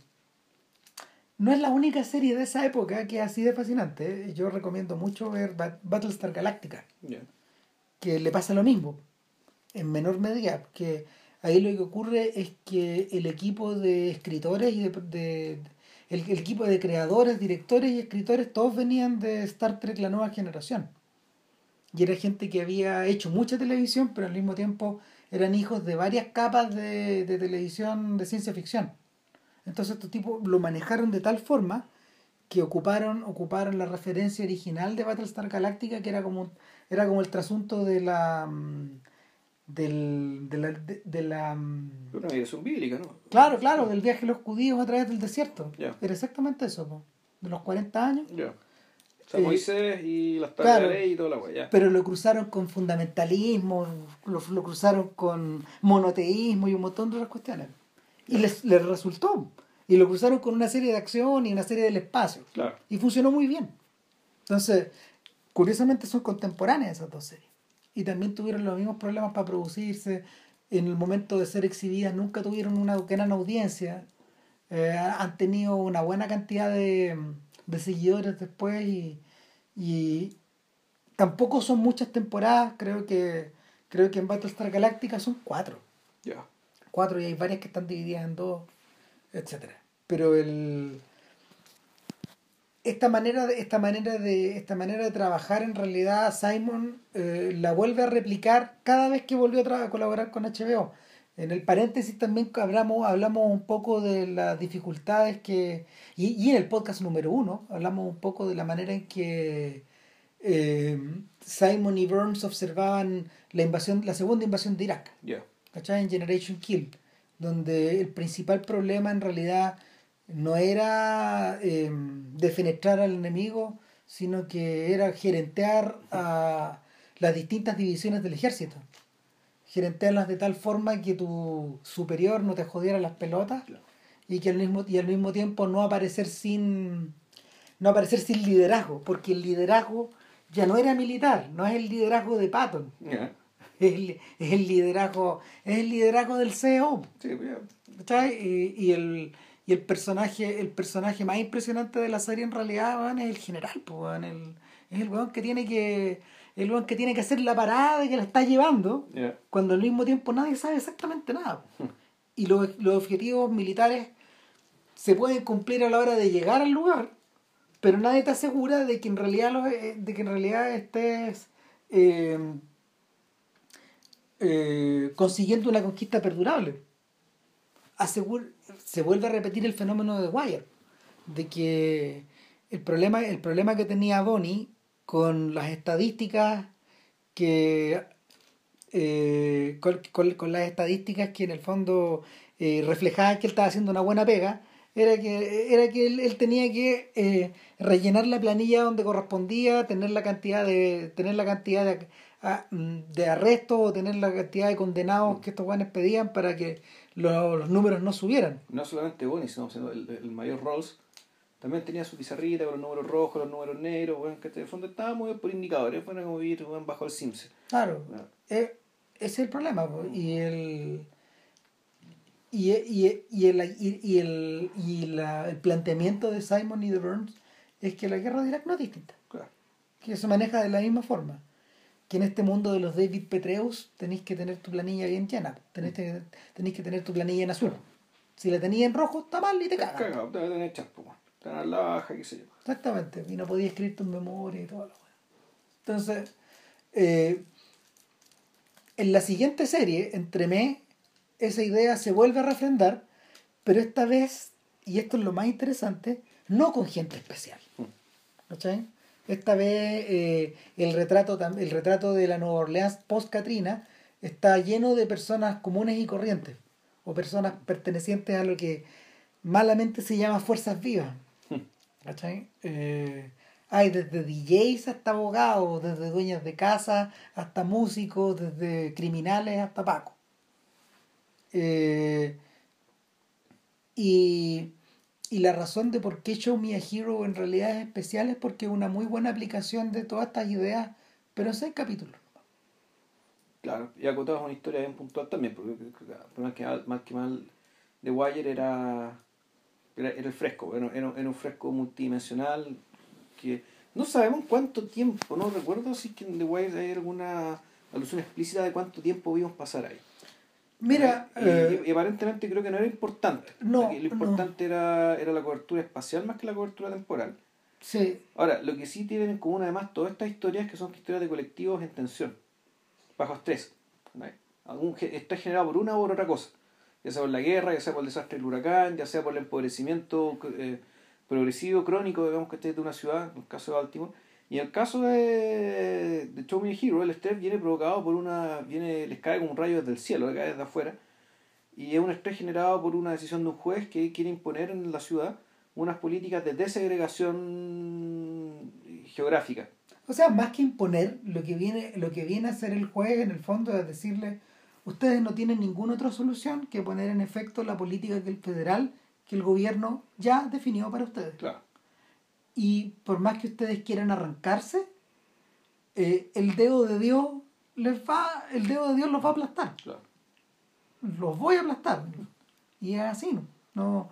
no es la única serie de esa época que es así de fascinante. Yo recomiendo mucho ver Bat- Battlestar Galactica. Que le pasa lo mismo, en menor medida, que ahí lo que ocurre es que el equipo de escritores y de, el, el equipo de creadores, directores y escritores, todos venían de Star Trek La Nueva Generación. Y era gente que había hecho mucha televisión, pero al mismo tiempo eran hijos de varias capas de, de televisión de ciencia ficción. Entonces estos tipos lo manejaron de tal forma que ocuparon, ocuparon la referencia original de Battlestar Galactica, que era como, era como el trasunto de la mm, del, de la, de, de la mm, Una migración bíblica, ¿no? claro, claro, del viaje de los judíos a través del desierto. Era exactamente eso, po, de los 40 años. Ya. O sea, Eh, Moisés y las tablas claro. de ley y toda la pero lo cruzaron con fundamentalismo, lo, lo cruzaron con monoteísmo y un montón de otras cuestiones. Y les, les resultó. Y lo cruzaron con una serie de acción y una serie del espacio. Claro. Y funcionó muy bien. Entonces, curiosamente son contemporáneas esas dos series. Y también tuvieron los mismos problemas para producirse. En el momento de ser exhibidas nunca tuvieron una gran audiencia. Eh, han tenido una buena cantidad de, de seguidores después y, y tampoco son muchas temporadas. Creo que creo que en Battlestar Galactica son cuatro. Ya. Cuatro y hay varias que están divididas en dos, etcétera. Pero el esta manera de esta manera de esta manera de trabajar en realidad Simon eh, la vuelve a replicar cada vez que volvió a, colaborar con HBO en el paréntesis también hablamos hablamos un poco de las dificultades que y, y en el podcast número uno hablamos un poco de la manera en que eh, Simon y Burns observaban la invasión la segunda invasión de Irak Ya. ¿cachai? En Generation Kill, donde el principal problema en realidad no era eh, defenestrar al enemigo, sino que era gerentear a las distintas divisiones del ejército. Gerentearlas de tal forma que tu superior no te jodiera las pelotas y que al mismo, y al mismo tiempo no aparecer sin no aparecer sin liderazgo, porque el liderazgo ya no era militar, no es el liderazgo de Patton, [laughs] es el, es el liderazgo es el liderazgo del CEO Sí. ¿cachai? y, y el y el personaje el personaje más impresionante de la serie en realidad weón, es el general pues, weón, el- es el weón que tiene que el weón que tiene que hacer la parada y que la está llevando cuando al mismo tiempo nadie sabe exactamente nada y los, los objetivos militares se pueden cumplir a la hora de llegar al lugar pero nadie te asegura de que en realidad los- eh, de que en realidad estés eh, eh, consiguiendo una conquista perdurable. Asegur- se vuelve a repetir el fenómeno de Wire de que el problema el problema que tenía Bonnie con las estadísticas que eh, con, con- las estadísticas que en el fondo eh, reflejaban que él estaba haciendo una buena pega era que era que él, él tenía que eh, rellenar la planilla donde correspondía tener la cantidad de tener la cantidad de, a- mm, de arrestos o tener la cantidad de condenados que estos guanes pedían para que lo- los números no subieran No solamente Bonnie, sino el, el mayor Rolls también tenía su pizarrita con los números rojos, los números negros, bueno, que en el fondo estaba muy por indicadores, fueron como vivir bajo el Sims. Claro, eh, ese es el problema. Y el. Y, y, y, el, y, y el, y la- el planteamiento de Simon y de Burns es que la guerra de Irak no es distinta, Claro. que se maneja de la misma forma. Que en este mundo de los David Petreus tenéis que tener tu planilla bien llena, tenéis que, tenéis que tener tu planilla en azul. Si la tenías en rojo, está mal y te cagas. Cagado, te tener chaspo. Te la baja, qué sé yo. Exactamente, y no podía escribir tu memoria y todo lo Entonces, eh, en la siguiente serie, entre me, esa idea se vuelve a refrendar, pero esta vez, y esto es lo más interesante, no con gente especial. ¿Cachai? Esta vez eh, el, retrato, el retrato de la Nueva Orleans post-Katrina está lleno de personas comunes y corrientes, o personas pertenecientes a lo que malamente se llama fuerzas vivas. ¿Cachai? Eh, hay desde DJs hasta abogados, desde dueñas de casa hasta músicos, desde criminales hasta pacos. Eh, y, y la razón de por qué Show Me a Hero en realidad es especial es porque es una muy buena aplicación de todas estas ideas, pero seis capítulos. Claro, y acotabas una historia bien puntual también, porque por más que mal, más que mal The Wire era, era, era el fresco, era, era, un fresco multidimensional que no sabemos cuánto tiempo, no recuerdo si en The Wire hay alguna alusión explícita de cuánto tiempo vimos pasar ahí. Mira, y, eh, y aparentemente creo que no era importante. No, lo importante era, era la cobertura espacial más que la cobertura temporal. sí, Ahora, lo que sí tienen en común además todas estas historias que son historias de colectivos en tensión, bajo estrés. Algún, estrés generado por una u por otra cosa, ya sea por la guerra, ya sea por el desastre del huracán, ya sea por el empobrecimiento eh, progresivo, crónico, digamos que esté de una ciudad, en el caso de Baltimore. Y en el caso de, de Show Me Hero, el estrés viene provocado por una. viene les cae como un rayo desde el cielo, le cae desde afuera. Y es un estrés generado por una decisión de un juez que quiere imponer en la ciudad unas políticas de desegregación geográfica. O sea, más que imponer, lo que viene, lo que viene a hacer el juez en el fondo es decirle, ustedes no tienen ninguna otra solución que poner en efecto la política que el federal, que el gobierno ya definió para ustedes. Claro. Y por más que ustedes quieran arrancarse, eh, el dedo de Dios les va, el dedo de Dios los va a aplastar. claro. Los voy a aplastar. Y es así, ¿no? no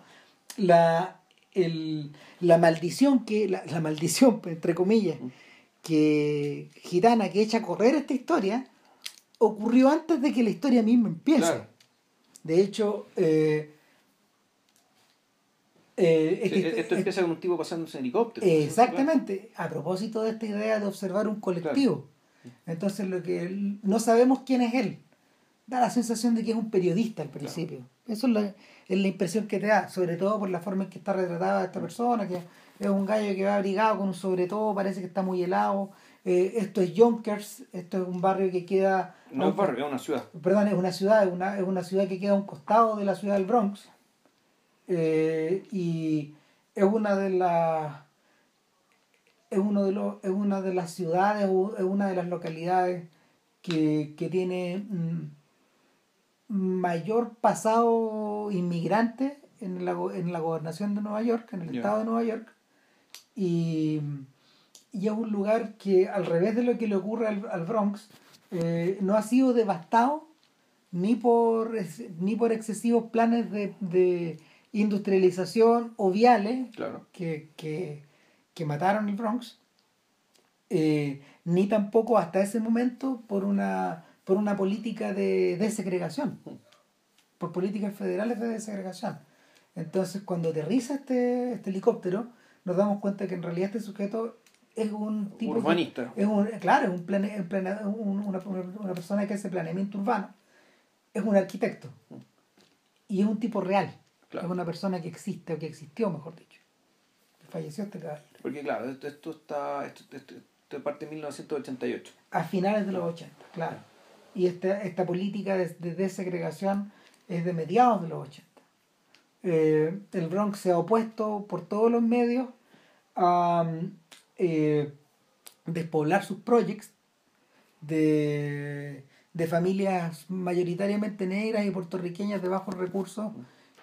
la, el, la maldición que, la, la maldición, entre comillas, que gitana que echa a correr esta historia ocurrió antes de que la historia misma empiece. Claro. De hecho, eh, eh, es Sí, que- esto es- empieza con un tipo pasándose en helicóptero. exactamente, a propósito de esta idea de observar un colectivo. Entonces, lo que él- no sabemos quién es él. Da la sensación de que es un periodista al principio. Eso es la, es la impresión que te da, sobre todo por la forma en que está retratada esta persona, que es un gallo que va abrigado con un sobre todo, parece que está muy helado. Eh, esto es Yonkers, esto es un barrio que queda... No es barrio, es una ciudad. Perdón, es una ciudad, es una, es una ciudad que queda a un costado de la ciudad del Bronx. Eh, y es una de las es uno de los es una de las ciudades o es una de las localidades que, que tiene mm, mayor pasado inmigrante en la, en la gobernación de Nueva York, en el estado de Nueva York. Y, y es un lugar que, al revés de lo que le ocurre al, al Bronx, eh, no ha sido devastado ni por, ni por excesivos planes de, de industrialización o viales Claro. que, que, que mataron el Bronx, eh, ni tampoco hasta ese momento por una, por una política de desegregación, por políticas federales de desegregación. Entonces, cuando aterriza este, este helicóptero, nos damos cuenta que en realidad este sujeto es un tipo que- Urbanista. es un, claro, es un plane- plane- un- una, una persona que hace planeamiento urbano. Es un arquitecto. Y es un tipo real. Claro. Es una persona que existe, o que existió, mejor dicho. Falleció este caballero. Porque claro, esto, esto está. Esto, esto, esto parte de 1988. A finales de los 80, claro. Y esta, esta política de, de desegregación es de mediados de los 80. Eh, el Bronx se ha opuesto por todos los medios a mm, eh, despoblar sus projects de, de familias mayoritariamente negras y puertorriqueñas de bajos recursos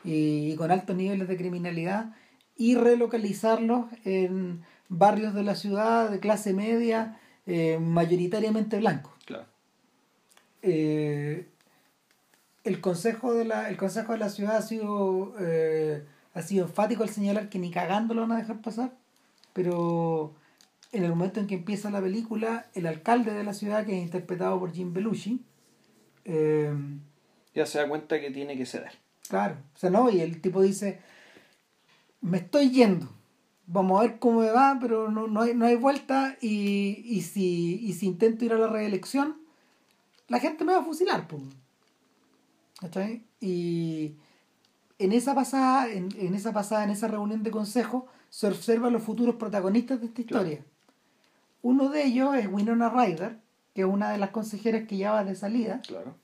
y, con altos niveles de criminalidad y relocalizarlos en barrios de la ciudad de clase media eh, mayoritariamente blancos. Claro. Eh, el consejo de la el consejo de la ciudad ha sido eh, ha sido enfático al señalar que ni cagando lo van a dejar pasar pero en el momento en que empieza la película el alcalde de la ciudad que es interpretado por Jim Belushi Ya se da cuenta que tiene que ceder. Claro o sea no y el tipo dice me estoy yendo vamos a ver cómo me va pero no, no, hay, no hay vuelta y, y si y si intento ir a la reelección la gente me va a fusilar pues. ¿Cachai? Y en esa pasada, en, en esa pasada, en esa reunión de consejo, se observan los futuros protagonistas de esta Claro. historia. Uno de ellos es Winona Ryder, que es una de las consejeras que ya va de salida. Claro.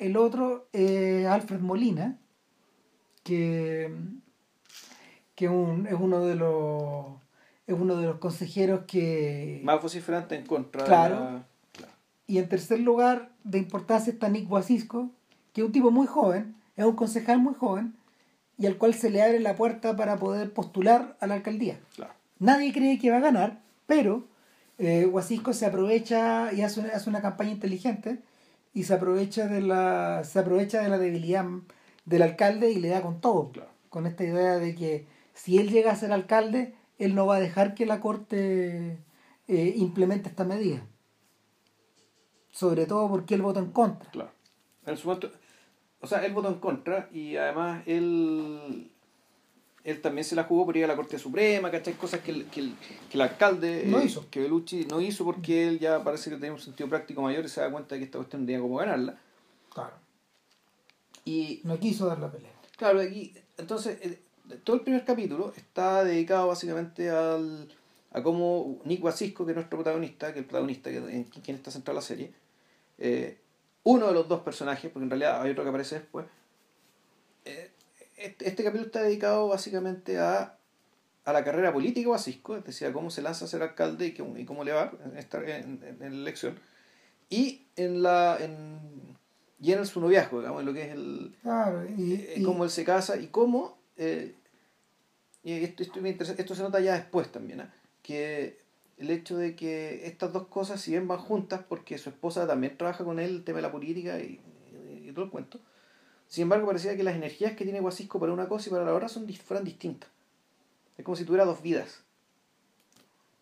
El otro es Alfred Molina, que, que un- es uno de los es uno de los consejeros que Más vociferante en contra Claro. de la. Claro. y en tercer lugar de importancia está Nick Wacisco, que es un tipo muy joven, es un concejal muy joven, y al cual se le abre la puerta para poder postular a la alcaldía. Claro. Nadie cree que va a ganar, pero eh, Wacisco se aprovecha y hace una, hace una campaña inteligente y se aprovecha de la se aprovecha de la debilidad del alcalde y le da con todo. Claro. Con esta idea de que si él llega a ser alcalde, él no va a dejar que la corte eh, implemente esta medida. Sobre todo porque él votó en contra. Claro. En su momento. O sea, él votó en contra y además él. Él también se la jugó por ir a la Corte Suprema, ¿cachai? Cosas que el, que el, que el alcalde. No eh, hizo. Que Belucci no hizo porque él ya parece que tenía un sentido práctico mayor y se da cuenta de que esta cuestión tenía como ganarla. Claro. Y No quiso dar la pelea. Claro, aquí, entonces, eh, todo el primer capítulo está dedicado básicamente al, a cómo Nick Wacisco, que es nuestro protagonista, que es el protagonista que, en quien está centrada la serie, eh, uno de los dos personajes, porque en realidad hay otro que aparece después, este, este capítulo está dedicado básicamente a, a la carrera política de Wacisco, es decir, a cómo se lanza a ser alcalde y, cómo- y cómo le va en, esta, en, en- la elección, y en la en, y en su noviazgo, digamos, en lo que es el, Claro. Y, eh, y- cómo él se casa y cómo eh, y esto, esto, esto se nota ya después también ¿ah? que el hecho de que estas dos cosas si bien van juntas porque su esposa también trabaja con él el tema de la política y- y todo el cuento sin embargo parecía que las energías que tiene Guasisco para una cosa y para la otra son, fueran distintas es como si tuviera dos vidas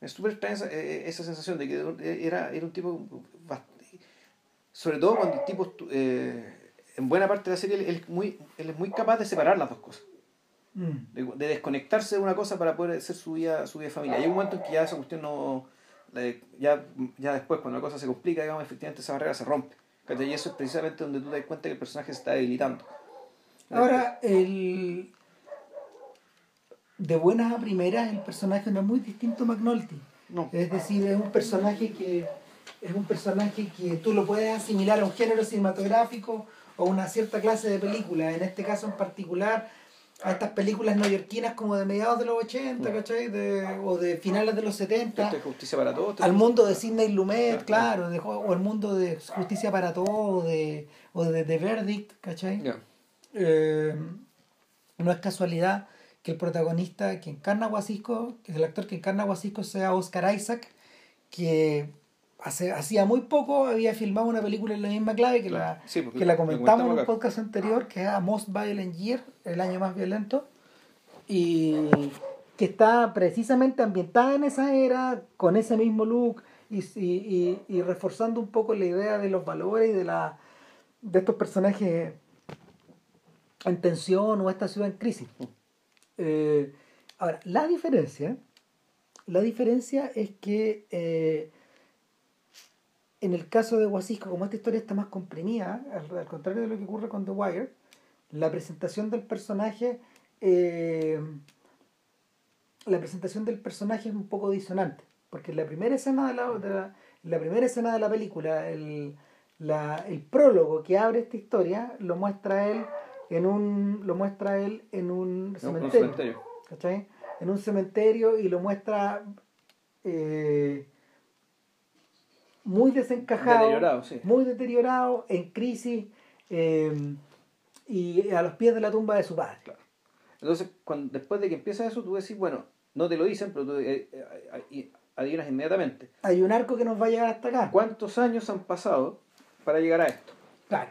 es súper extraña esa, eh, esa sensación de que era, era un tipo sobre todo cuando el tipo eh, en buena parte de la serie él, es muy, él es muy capaz de separar las dos cosas. Mm. De, de desconectarse de una cosa para poder hacer su vida, su vida familiar. Hay un momento en que ya esa cuestión no. Ya, ya después, cuando la cosa se complica, digamos, efectivamente esa barrera se rompe. Y eso es precisamente donde tú te das cuenta que el personaje se está debilitando. Ahora, el... de buenas a primeras, el personaje no es muy distinto a McNulty. No. Es decir, es un personaje que es un personaje que tú lo puedes asimilar a un género cinematográfico o a una cierta clase de película. En este caso en particular, a estas películas neoyorquinas como de mediados de los 80, Mm. ¿cachai? De- o de finales de los 70. Esto es justicia para todos. al mundo de Sidney Lumet, Claro. de- o el mundo de Justicia para Todos, o de, o de The Verdict, ¿cachai? Eh, no es casualidad que el protagonista que encarna a Guasisco, que el actor que encarna a Guasisco sea Oscar Isaac, que hace, hacía muy poco había filmado una película en la misma clave que, la, Sí, porque que la comentamos en un podcast anterior, que es A Most Violent Year, el año más violento, y que está precisamente ambientada en esa era, con ese mismo look, y, y, y- y reforzando un poco la idea de los valores y de, la, de estos personajes en tensión o esta ciudad en crisis. Eh, ahora, la diferencia, la diferencia es que eh, en el caso de Guasisco, como esta historia está más comprimida, al, al contrario de lo que ocurre con The Wire, la presentación del personaje, eh, la presentación del personaje es un poco disonante, porque en la primera escena de la, de la- primera escena de la película, el, la- el prólogo que abre esta historia lo muestra él en un lo muestra él en un En un- un cementerio. En un cementerio y lo muestra eh, muy desencajado, Deteriorado, sí. muy deteriorado, en crisis eh, y a los pies de la tumba de su padre. Claro. Entonces, cuando, después de que empieza eso, tú decís, bueno, no te lo dicen, pero tú eh, eh, adivinas inmediatamente. Hay un arco que nos va a llegar hasta acá. ¿Cuántos años han pasado para llegar a esto? Claro.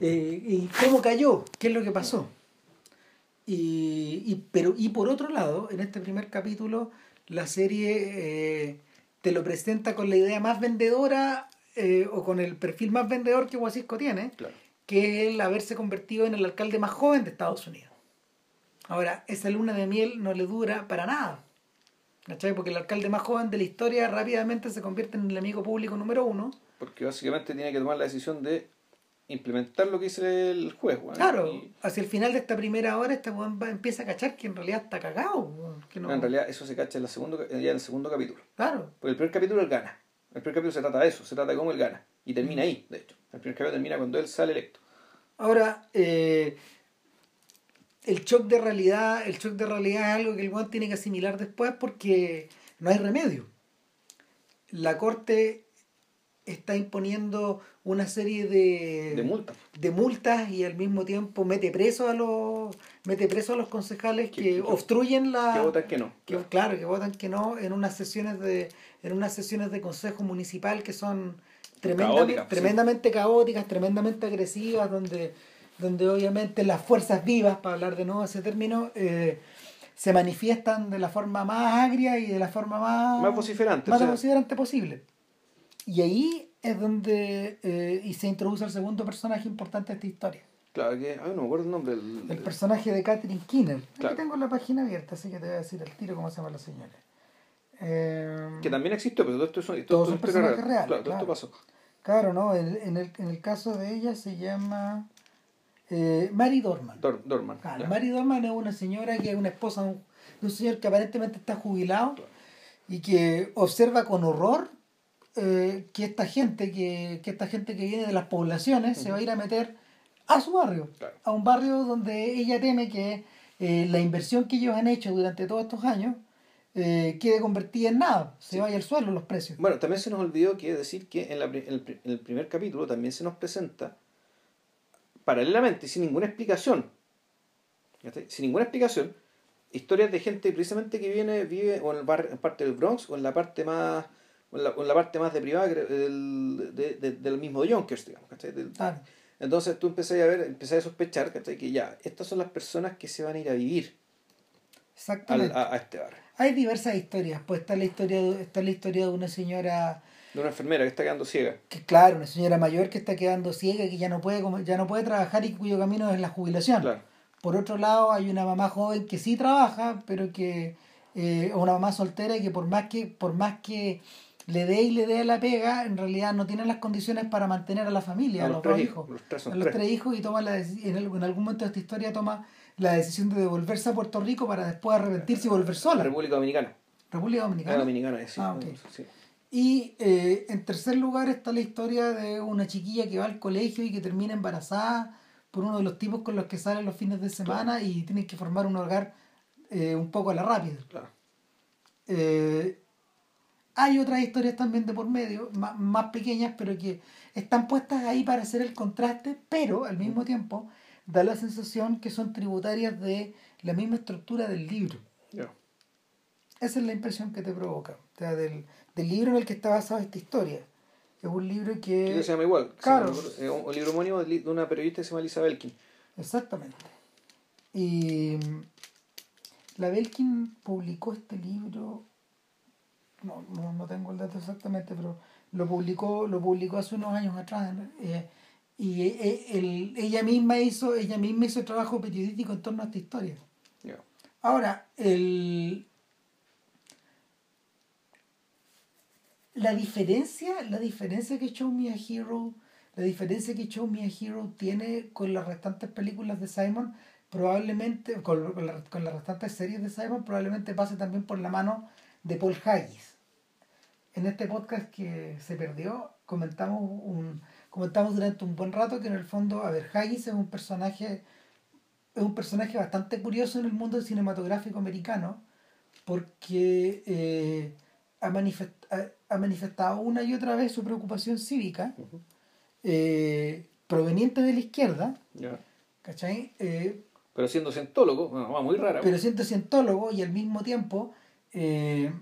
Eh, ¿Y cómo cayó? ¿Qué es lo que pasó? Y, y- pero, y por otro lado, en este primer capítulo, la serie te lo presenta con la idea más vendedora eh, o con el perfil más vendedor que Guasisco tiene, Claro. que es el haberse convertido en el alcalde más joven de Estados Unidos. Ahora, esa luna de miel no le dura para nada. ¿Cachai? Porque el alcalde más joven de la historia rápidamente se convierte en el enemigo público número uno. Porque básicamente tiene que tomar la decisión de implementar lo que dice el juez. weón. Claro, Y, hacia el final de esta primera hora este weón va- empieza a cachar que en realidad está cagado. no- En realidad eso se cacha en, la segundo, ya en el segundo capítulo. Claro, Porque el primer capítulo él gana. El primer capítulo se trata de eso, se trata de cómo él gana. Y termina ahí, de hecho. El primer capítulo termina cuando él sale electo. Ahora, eh, el shock de realidad, el shock de realidad es algo que el weón tiene que asimilar después porque no hay remedio. La corte está imponiendo una serie de, De multa. de multas y al mismo tiempo mete preso a los mete preso a los concejales que, Que- que- obstruyen la Que votan que no. que, claro, que votan que no en unas sesiones de en unas sesiones de consejo municipal que son tremendamente Caóticas, sí. tremendamente caóticas tremendamente agresivas donde donde obviamente las fuerzas vivas para hablar de nuevo ese término eh, se manifiestan de la forma más agria y de la forma más Más vociferante. más o sea, vociferante posible y ahí es donde eh, y se introduce el segundo personaje importante de esta historia Claro, que. Ay, no me acuerdo el nombre. El, el personaje de Catherine Kinner Claro. aquí tengo la página abierta así que te voy a decir al tiro cómo se llama la señora Eh, que también existió, pero todo esto, es- todo Todos son personajes reales, Claro, todo esto pasó. Claro, ¿no? En, en el, en el caso de ella se llama eh, Mary Dorman. Dor- Dorman. Claro. Mary Dorman es una señora que es una esposa de un, de un señor que aparentemente está jubilado y que observa con horror eh, que esta gente que, que esta gente que viene de las poblaciones se va a ir a meter a su barrio, Claro. a un barrio donde ella teme que eh, la inversión que ellos han hecho durante todos estos años eh, quede convertida en nada, se Sí. vaya al suelo los precios. Bueno, también se nos olvidó que decir que en, la en el, en el primer capítulo también se nos presenta paralelamente, y sin ninguna explicación, sin ninguna explicación, historias de gente precisamente que viene, vive o en, el bar- en parte del Bronx o en la parte más en la, en la parte más deprivada del, de- de- del mismo Yonkers, digamos, ¿cachai? Del-. Entonces tú empezás a ver, empezás a sospechar, ¿cachai? Que ya, estas son las personas que se van a ir a vivir al- a, a este barrio. Hay diversas historias. Pues está la historia está la historia de una señora De una enfermera que está quedando ciega. que claro, una señora mayor que está quedando ciega que ya no puede ya no puede trabajar y cuyo camino es la jubilación. Claro. Por otro lado, hay una mamá joven que sí trabaja, pero que eh, una mamá soltera y que por más que por más que le dé y le dé la pega, en realidad no tiene las condiciones para mantener a la familia, A los tres dos hijos, los tres a los tres. tres hijos y toma la en, el- en algún momento de esta historia toma la decisión de devolverse a Puerto Rico para después arrepentirse y volver sola. República Dominicana. República Ah, Dominicana. Dominicana, sí. Ah, sí. Y eh, en tercer lugar está la historia de una chiquilla que va al colegio y que termina embarazada por uno de los tipos con los que salen los fines de semana y tienen que formar un hogar eh, un poco a la rápida. Claro. Eh, hay otras historias también de por medio, ma- más, pequeñas, pero que están puestas ahí para hacer el contraste, pero al mismo tiempo da la sensación que son tributarias de la misma estructura del libro. Esa es la impresión que te provoca, o sea, del, del libro en el que está basada esta historia. Es un libro Que que... se llama igual. se Claro. llama- eh, un, libro homónimo de una periodista que se llama Lisa Belkin. Exactamente. Y mm, la Belkin publicó este libro, no, no, no tengo el dato exactamente, pero lo publicó, lo publicó hace unos años atrás. Eh, y eh, el- ella misma hizo, ella misma hizo trabajo periodístico en torno a esta historia. Ahora, el, la diferencia, la diferencia que Show Me a Hero, la diferencia que Show Me a Hero tiene con las restantes películas de Simon, probablemente, con, con, la- con las restantes series de Simon, probablemente pase también por la mano de Paul Haggis. En este podcast que se perdió, comentamos un, comentamos durante un buen rato que en el fondo, a ver, Haggis es un personaje es un personaje bastante curioso en el mundo cinematográfico americano porque eh, ha, manifest- ha- ha manifestado una y otra vez su preocupación cívica eh, proveniente de la izquierda, Ya. ¿cachai? Eh, Pero siendo cientólogo, bueno, va muy rara. pero siendo cientólogo y al mismo tiempo eh,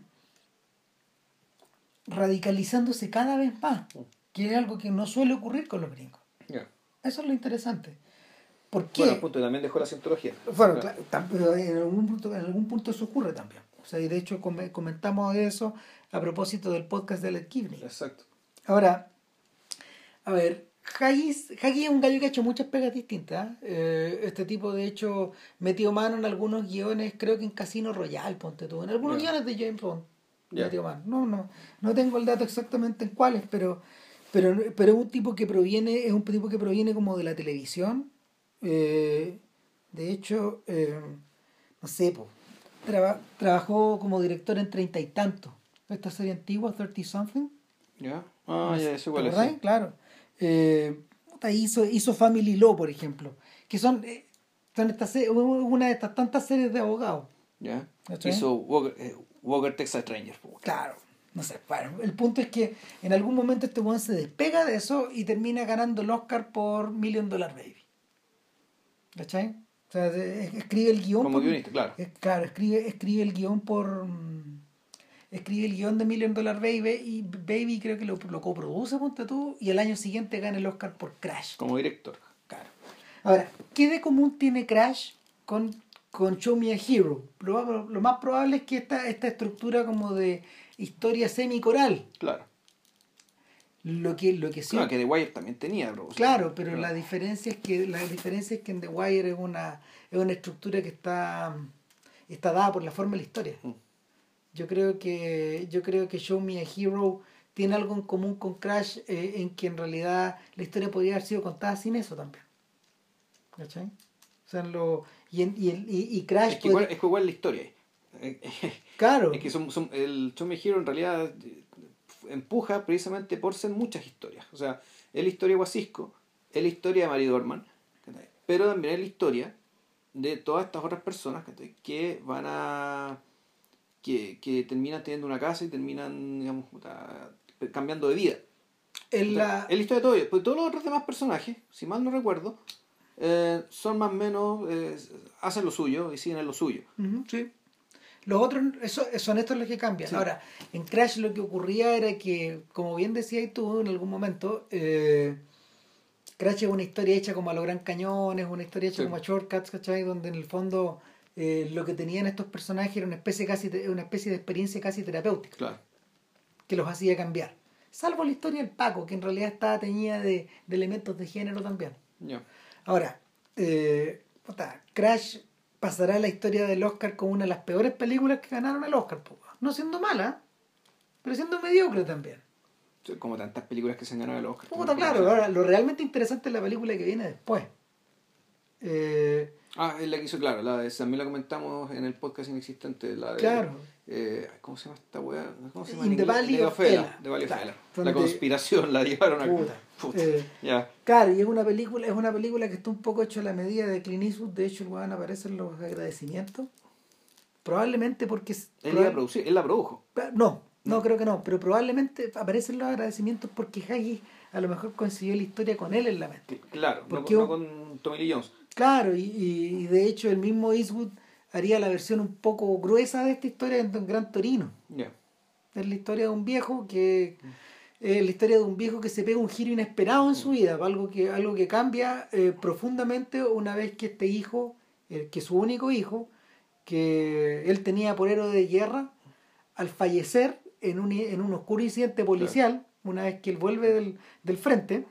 radicalizándose cada vez más, que es algo que no suele ocurrir con los gringos. Ya. Eso es lo interesante. ¿Por qué? Bueno, punto, también dejó la cientología. Bueno, Claro. pero en algún punto, en algún punto eso ocurre también. O sea, y de hecho come- comentamos eso a propósito del podcast de Alex Kibney. Exacto. Ahora, a ver, Haggis, Haggis es un gallo que ha hecho muchas pegas distintas. ¿eh? este tipo, de hecho, metió mano en algunos guiones, creo que en Casino Royale, ponte tú, en algunos Ya. guiones de James Bond. No, no, no tengo el dato exactamente en cuáles, pero, pero, pero es un tipo que proviene, es un tipo que proviene como de la televisión. eh, de hecho, eh, no sé, po, traba- trabajó como director en treinta y tantos. Esta serie antigua, 30 Something. ¿Ya? Ah, ya, eso igual. Claro. Eh, hizo, hizo Family Law, por ejemplo, que son, son estas una de estas tantas series de abogados. ¿Ya? Hizo Walker, eh, Walker Texas Ranger. po. Claro. No sé, bueno, el punto es que en algún momento este weón se despega de eso y termina ganando el Oscar por Million Dollar Baby. ¿Cachai? O sea, escribe el guion. Como por- guionista, claro. es- claro, escribe, escribe el guion por. mm, Escribe el guion de Million Dollar Baby y Baby creo que lo, lo coproduce, ponte tú, y el año siguiente gana el Oscar por Crash. Como director. Claro. Ahora, ¿qué de común tiene Crash con, con Show Me a Hero? Lo, lo más probable es que esta, esta estructura como de historia semicoral. Claro. Lo que, lo que sí. Claro, que The Wire también tenía. bro. Claro, pero Claro. la diferencia es que la diferencia es que en The Wire es una, es una estructura que está, está dada por la forma de la historia. Mm. Yo creo que yo creo que Show Me a Hero tiene algo en común con Crash eh, en que en realidad la historia podría haber sido contada sin eso también. ¿Cachai? O sea, en lo, y, en- y, el- y, y Crash Es que, igual, es que igual la historia. [laughs] claro, Es que son, son- el Show Me Hero en realidad eh, empuja precisamente por ser muchas historias. O sea, es la historia de Guasisco, es la historia de Mary Dorman, pero también es la historia de todas estas otras personas que van a. Que, que terminan teniendo una casa y terminan, digamos, cambiando de vida. en la, Es la historia de todo. Pues todos los otros demás personajes, si mal no recuerdo, eh, son más o menos. eh, hacen lo suyo y siguen en lo suyo. Sí. Los otros eso, son estos los que cambian. Sí. Ahora, en Crash lo que ocurría era que, como bien decías tú en algún momento, eh, Crash es una historia hecha como a los gran cañones, una historia hecha Sí. como a shortcuts, ¿cachai? Donde en el fondo eh, lo que tenían estos personajes era una especie, casi, una especie de experiencia casi terapéutica. Claro. Que los hacía cambiar. Salvo la historia del Paco, que en realidad estaba teñida de, de elementos de género también. Ya. Ahora, eh, puta, Crash pasará a la historia del Oscar como una de las peores películas que ganaron el Oscar. po. No siendo mala, pero siendo mediocre también. Como tantas películas que se han ganado el Oscar. Puta, claro, ahora lo realmente interesante es la película que viene después. Eh, Ah, es la que hizo, claro, la de, también la comentamos en el podcast inexistente, la de... Claro. eh, ¿Cómo se llama esta weá? ¿Cómo se llama? In the? Valley of Fela, Ela. The Valley of Claro. Ela. Donde- La conspiración la llevaron a... Puta. Puta. Eh. Claro, y es una película, es una película que está un poco hecho a la medida de Clint Eastwood, de hecho el weón aparece en los agradecimientos. Probablemente porque Él probab- iba a producir, él la produjo. No, no creo que no, pero probablemente aparecen los agradecimientos porque Hagi a lo mejor consiguió la historia con él en la mente. Claro, no, Porque no un- con Tommy Lee Jones. Claro, y, y- de hecho el mismo Eastwood haría la versión un poco gruesa de esta historia en Don Gran Torino. Es la historia de un viejo que es la historia de un viejo que se pega un giro inesperado en su vida, algo que algo que cambia eh, profundamente una vez que este hijo, eh, que su único hijo, que él tenía por héroe de guerra, al fallecer en un, en un oscuro incidente policial, una vez que él vuelve del, del frente,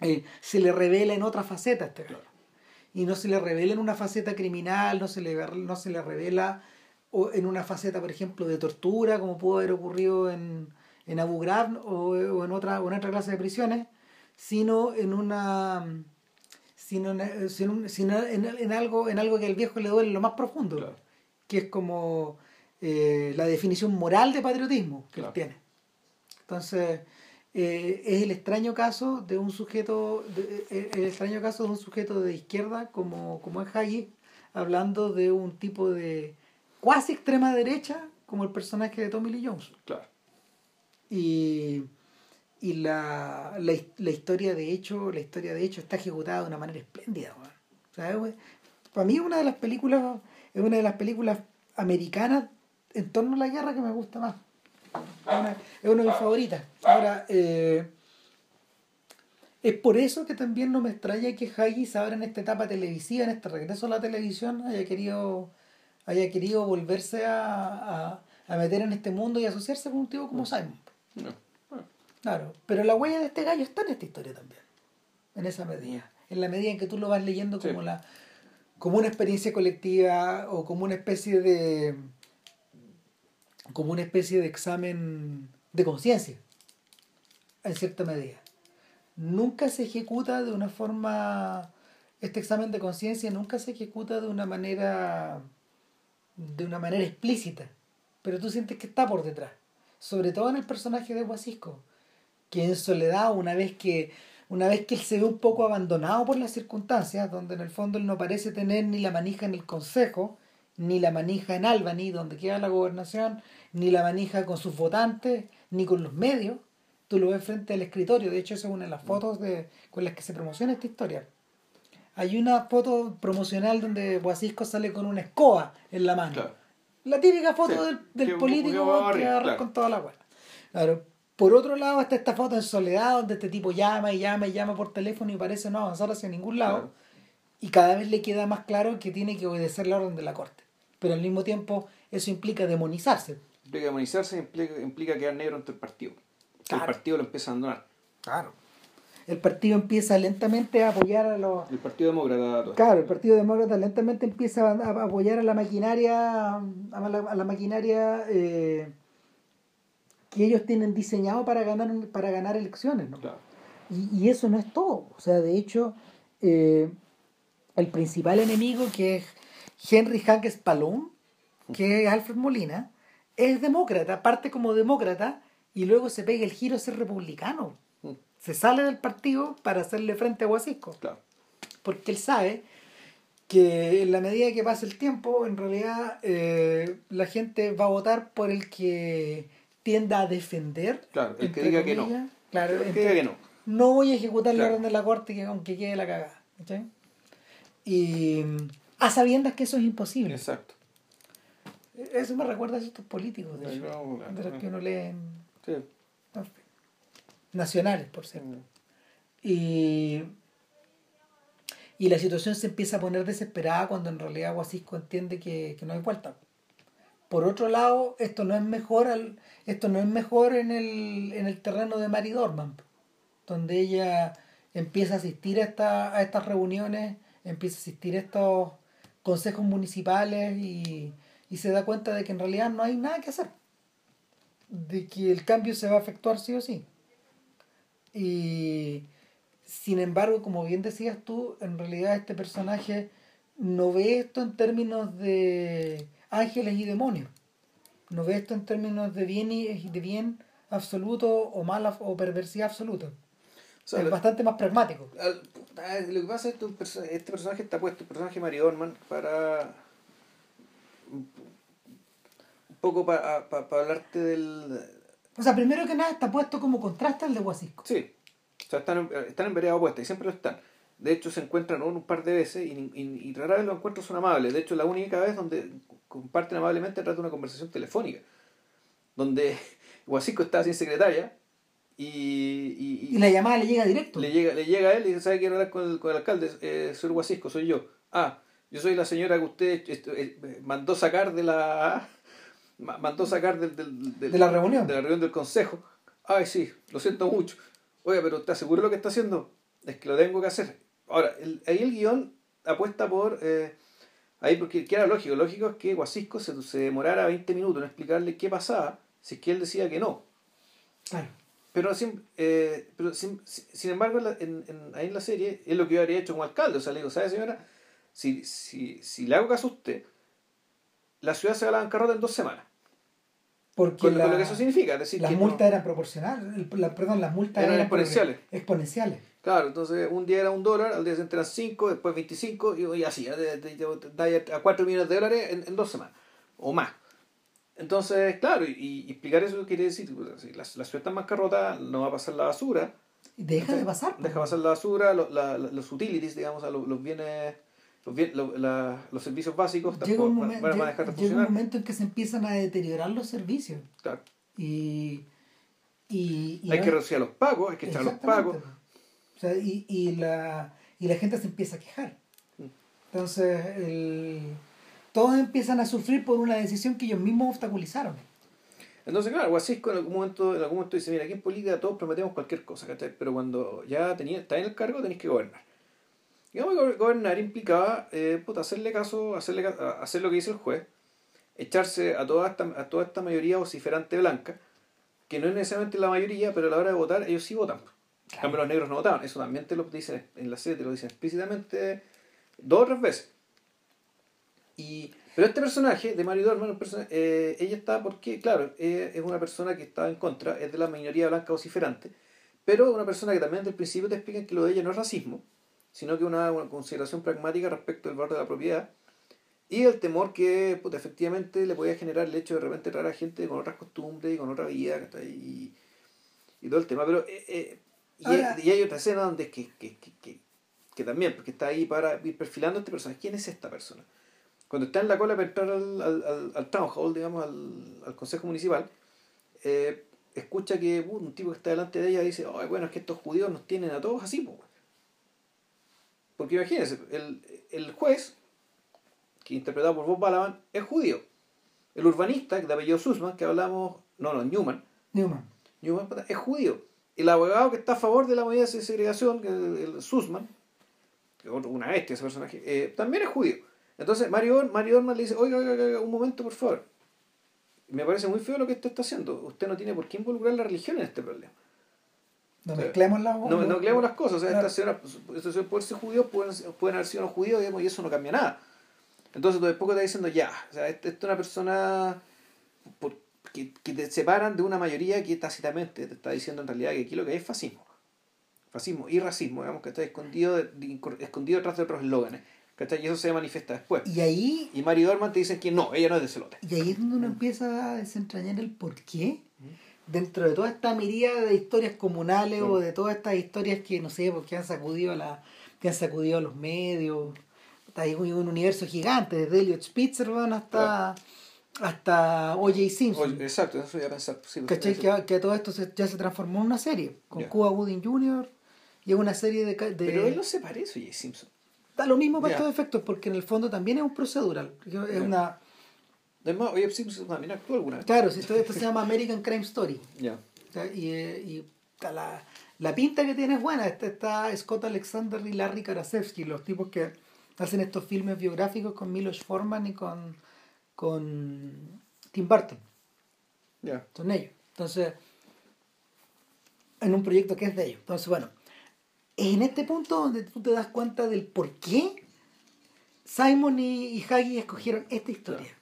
eh, se le revela en otra faceta a este. Y no se le revela en una faceta criminal, no se le, no se le revela o en una faceta, por ejemplo, de tortura, como pudo haber ocurrido en, en Abu Ghraib o, o en, otra, o en otra clase de prisiones, sino en una sino, en, sino- sino en, en algo en algo que al viejo le duele lo más profundo, Claro. que es como eh, la definición moral de patriotismo que Claro. él tiene. Entonces, eh, es el extraño caso de un sujeto, de- eh, el extraño caso de un sujeto de izquierda como, como es Hagi, hablando de un tipo de cuasi extrema derecha como el personaje de Tommy Lee Jones. Claro. Y, y la, la, la historia de hecho, la historia de hecho está ejecutada de una manera espléndida, para mí es una de las películas, es una de las películas americanas en torno a la guerra que me gusta más. Es una, es una de mis favoritas. Ahora, eh, es por eso que también no me extraña que Haggis ahora en esta etapa televisiva, en este regreso a la televisión, haya querido, haya querido volverse a, a, a meter en este mundo y asociarse con un tipo como Simon. No. Bueno, Claro, pero la huella de este gallo está en esta historia también, en esa medida, en la medida en que tú lo vas leyendo como Sí. la como una experiencia colectiva o como una especie de como una especie de examen de conciencia en cierta medida. Nunca se ejecuta de una forma este examen de conciencia nunca se ejecuta de una manera de una manera explícita, pero tú sientes que está por detrás, sobre todo en el personaje de Guasisco, que en soledad una vez que una vez que él se ve un poco abandonado por las circunstancias, donde en el fondo él no parece tener ni la manija en el consejo, ni la manija en Albany, donde queda la gobernación, ni la manija con sus votantes, ni con los medios, tú lo ves frente al escritorio, de hecho esa es una de las fotos de, con las que se promociona esta historia. Hay una foto promocional donde Boasisco sale con una escoba en la mano. Claro. La típica foto Sí, del, del que- que político va a que claro. con toda la hueá. Claro. Por otro lado está esta foto en soledad donde este tipo llama y llama y llama por teléfono y parece no avanzar hacia ningún lado. Claro. Y cada vez le queda más claro que tiene que obedecer la orden de la corte. Pero al mismo tiempo eso implica demonizarse. Implica demonizarse implica, implica quedar negro ante el partido. Claro. El partido lo empieza a abandonar. Claro. El partido empieza lentamente a apoyar a los... El Partido Demócrata. Claro, el Partido Demócrata lentamente empieza a, apoyar a la maquinaria, a la, a la maquinaria eh, que ellos tienen diseñado para ganar para ganar elecciones, ¿no? Claro. Y, y eso no es todo. O sea, de hecho, eh, el principal enemigo que es Henry Hank Spallone, que es Alfred Molina, es demócrata, parte como demócrata y luego se pega el giro a ser republicano. Mm. Se sale del partido para hacerle frente a Guasisco Claro. porque él sabe que en la medida que pasa el tiempo, en realidad eh, la gente va a votar por el que tienda a defender. Claro, el que diga que no. Claro, El que entre- diga que no. no voy a ejecutar la orden de la corte que aunque quede la cagada. Y mm, a sabiendas que eso es imposible. Exacto. Eso me recuerda a estos políticos, de, hecho, no, de los que uno lee en- Sí. nacionales, por cierto. Y, y la situación se empieza a poner desesperada cuando en realidad Guasisco entiende que, que no hay vuelta. Por otro lado, esto no es mejor al, esto no es mejor en el, en el terreno de Mary Dorman, donde ella empieza a asistir a, esta, a estas reuniones, empieza a asistir a estos consejos municipales y, y se da cuenta de que en realidad no hay nada que hacer, de que el cambio se va a efectuar sí o sí. Y sin embargo, como bien decías tú, en realidad este personaje no ve esto en términos de ángeles y demonios. No ve esto en términos de bien y de bien absoluto o mala o perversidad absoluta. es lo- bastante más pragmático. Ah, Lo que pasa es que este personaje está puesto, el personaje Mary Orman, para. Un poco para hablarte del. O sea, primero que nada está puesto como contraste al de Guasisco. Sí, o sea, están en, están en vereda opuesta y siempre lo están. De hecho, se encuentran un, un par de veces y, y- y rara vez los encuentros son amables. De hecho, la única vez donde comparten amablemente trata de una conversación telefónica, donde [laughs] Guasico está sin secretaria y, y- y- la llamada le llega directo. le llega, le llega a él y dice, ¿sabe quiero hablar con el, con el alcalde? Eh, soy Guasisco, soy yo. Ah, yo soy la señora que usted esto, eh, mandó sacar de la... ma- Mandó sacar del, del- del- De la reunión. De la reunión del consejo. Ay, sí, lo siento mucho. Oiga, pero ¿está seguro lo que está haciendo? Es que lo tengo que hacer. Ahora, el- ahí el guion apuesta por... eh, ahí porque que era lógico. Lógico es que Guasisco se, se demorara 20 minutos en explicarle qué pasaba si es que él decía que no. Claro. Pero, sin, eh, pero sin, sin embargo, en en, en- ahí en la serie, es lo que yo habría hecho como alcalde. O sea, le digo, ¿sabe, señora? Si, si, si le hago caso a usted, la ciudad se va a la bancarrota en dos semanas. Porque Con, la- con lo que eso significa. Es decir, las que no- multas eran proporcionales. la- perdón, las multas Eran eran exponenciales. Exponenciales. Claro, entonces un día era un dólar, al día siguiente eran cinco, después 25 y, y así, ya a 4 millones de dólares en, en dos semanas o más. Entonces, claro, y, y explicar eso quiere decir, pues, la, la ciudad está en bancarrota, no va a pasar la basura, deja de pasar. po. deja pasar la basura, lo- la- la- los utilities, digamos, a los, los bienes, los, bien- lo- la- los servicios básicos Llega un, tampoco van, a dejar de llega un momento en que se empiezan a deteriorar los servicios. Claro. Y, y, y Hay que reducir a los pagos, hay que echar los pagos. O sea, y, y, la, y la gente se empieza a quejar. Mm. Entonces, el, todos empiezan a sufrir por una decisión que ellos mismos obstaculizaron. Entonces, claro, Guasisco en algún momento, en algún momento dice, mira, aquí en política todos prometemos cualquier cosa, ¿cachai? Pero cuando ya tenía, está en el cargo tenéis que gobernar. Digamos que go- gobernar implicaba eh, puta, hacerle caso, hacerle hacer lo que dice el juez, echarse a toda esta, a toda esta mayoría vociferante blanca, que no es necesariamente la mayoría, pero a la hora de votar ellos sí votan. En cambio los negros no votaban, eso también te lo dicen en la serie, te lo dicen explícitamente dos o tres veces. Y, pero este personaje de Mario Dorman, eh, ella está porque, claro, eh, es una persona que está en contra, es de la minoría blanca vociferante, pero una persona que también desde el principio te explican que lo de ella no es racismo, sino que una, una consideración pragmática respecto al valor de la propiedad y el temor que puta, efectivamente le podía generar el hecho de de repente traer a gente con otras costumbres y con otra vida y, y todo el tema. Pero eh, eh, y, Ahora- y hay otra escena donde es que, que, que, que, que también, porque está ahí para ir perfilando a este personaje. ¿Quién es esta persona? Cuando está en la cola para entrar al, al, al, al town hall, digamos, al, al consejo municipal, eh, escucha que uh, un tipo que está delante de ella dice, "Ay, bueno, es que estos judíos nos tienen a todos así, pues. Porque imagínense, el, el juez, que interpretado por Bob Balaban, es judío. El urbanista, de apellido Sussman, que hablamos, no, no, Newman, Newman. Newman es judío. El abogado que está a favor de la medida de segregación, que el, el Sussman, que una bestia ese personaje, eh, también es judío. Entonces Mario, Mario Orman le dice, oiga, oiga, oiga, un momento, por favor. Me parece muy feo lo que usted está haciendo. Usted no tiene por qué involucrar la religión en este problema. No mezclemos las No, no mezclemos las cosas. O sea, Claro. esta señora, pueden ser judíos, pueden, pueden haber sido no judíos, digamos, y eso no cambia nada. Entonces, después te diciendo, ya, o sea, esta esta es una persona por- que, que te separan de una mayoría que tácitamente te está diciendo en realidad que aquí lo que hay es fascismo. Fascismo y racismo, digamos, que está escondido, de- de- escondido detrás de otros eslóganes. ¿cachai? Y eso se manifiesta después. Y ahí, Y Mari Dorman te dice que no, ella no es de celote. y ahí es donde uno empieza a desentrañar el por qué dentro de toda esta miríada de historias comunales o Mm. de todas estas historias que no sé porque han sacudido a la que han sacudido a los medios Está ahí un, un universo gigante desde Elliot Spitzer weón, hasta hasta O.J. Simpson Oye, exacto, eso ya pensar. Sí, ¿Cachai? eso- Que, a- que todo esto se- ya se transformó en una serie con Ya. Cuba Gooding Jr. y es una serie de, de Pero él no se parece a J. Simpson. da lo mismo para Ya. estos efectos, porque en el fondo también es un procedural. Es una. Además, sí, pues, también actuó alguna vez. Claro, si esto, esto se llama American Crime Story. [laughs] Ya. Y, eh, y la, la pinta que tiene es buena. Este está Scott Alexander y Larry Karasewski, los tipos que hacen estos filmes biográficos con Milos Forman y con, con Tim Burton. Ya. Son ellos. Entonces, en un proyecto que es de ellos. Entonces, bueno, es en este punto donde tú te das cuenta del por qué Simon y, y Haggy escogieron esta historia.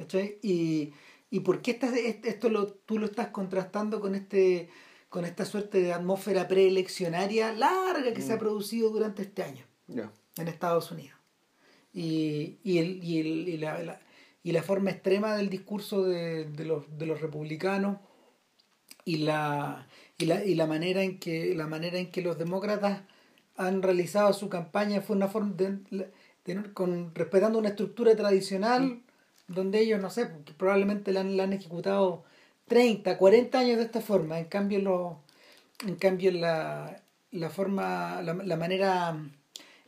¿Cachai? Y, y por qué estás, est- esto lo, tú lo estás contrastando con este con esta suerte de atmósfera preeleccionaria larga que se ha producido durante este año en Estados Unidos. Y, y, el, y, el- y la, la- y la forma extrema del discurso de, de los, de los republicanos y la, y, la, y la manera en que la manera en que los demócratas han realizado su campaña fue una forma de, de- con respetando una estructura tradicional donde ellos no sé porque probablemente la han, la han ejecutado 30 40 años de esta forma en cambio los en cambio la, la forma la, la manera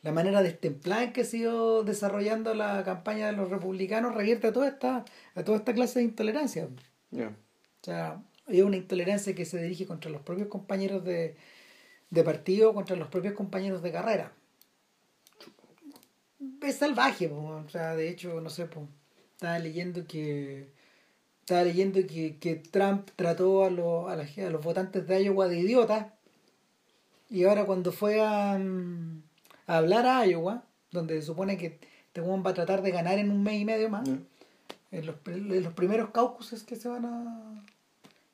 la manera destemplada en que se ha ido desarrollando la campaña de los republicanos revierte a toda esta a toda esta clase de intolerancia Ya. o sea, hay una intolerancia que se dirige contra los propios compañeros de, de partido, contra los propios compañeros de carrera. Es salvaje, po, o sea, de hecho, no sé, po, estaba leyendo que estaba leyendo que, que Trump trató a, los a, la- a los votantes de Iowa de idiotas y ahora cuando fue a, mm, a hablar a Iowa, donde se supone que este va a tratar de ganar en un mes y medio más, en los, en los primeros caucuses que se van a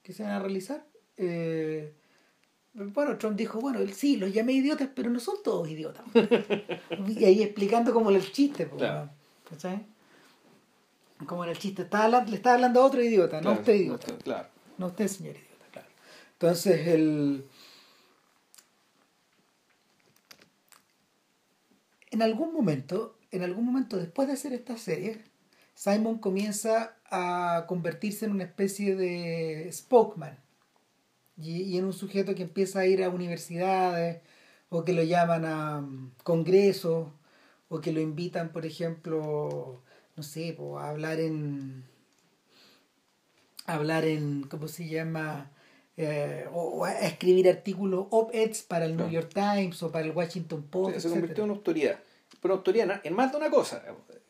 que se van a realizar eh, bueno Trump dijo bueno sí los llamé idiotas pero no son todos idiotas [laughs] y ahí explicando como el chiste Claro. ¿cachai? Como en el chiste estaba hablando- le estaba hablando a otro idiota no a Claro, usted idiota. no, Claro. no usted señor idiota claro. Entonces el en algún momento en algún momento después de hacer esta serie Simon comienza a convertirse en una especie de spokesman. Y, y en un sujeto que empieza a ir a universidades o que lo llaman a mm, congresos o que lo invitan por ejemplo no sé po, a hablar en a hablar en cómo se llama Eh, o, o a escribir artículos op-eds para el New Claro. York Times o para el Washington Post se, se etcétera. convirtió en una autoridad. Pero autoridad en- más de una cosa.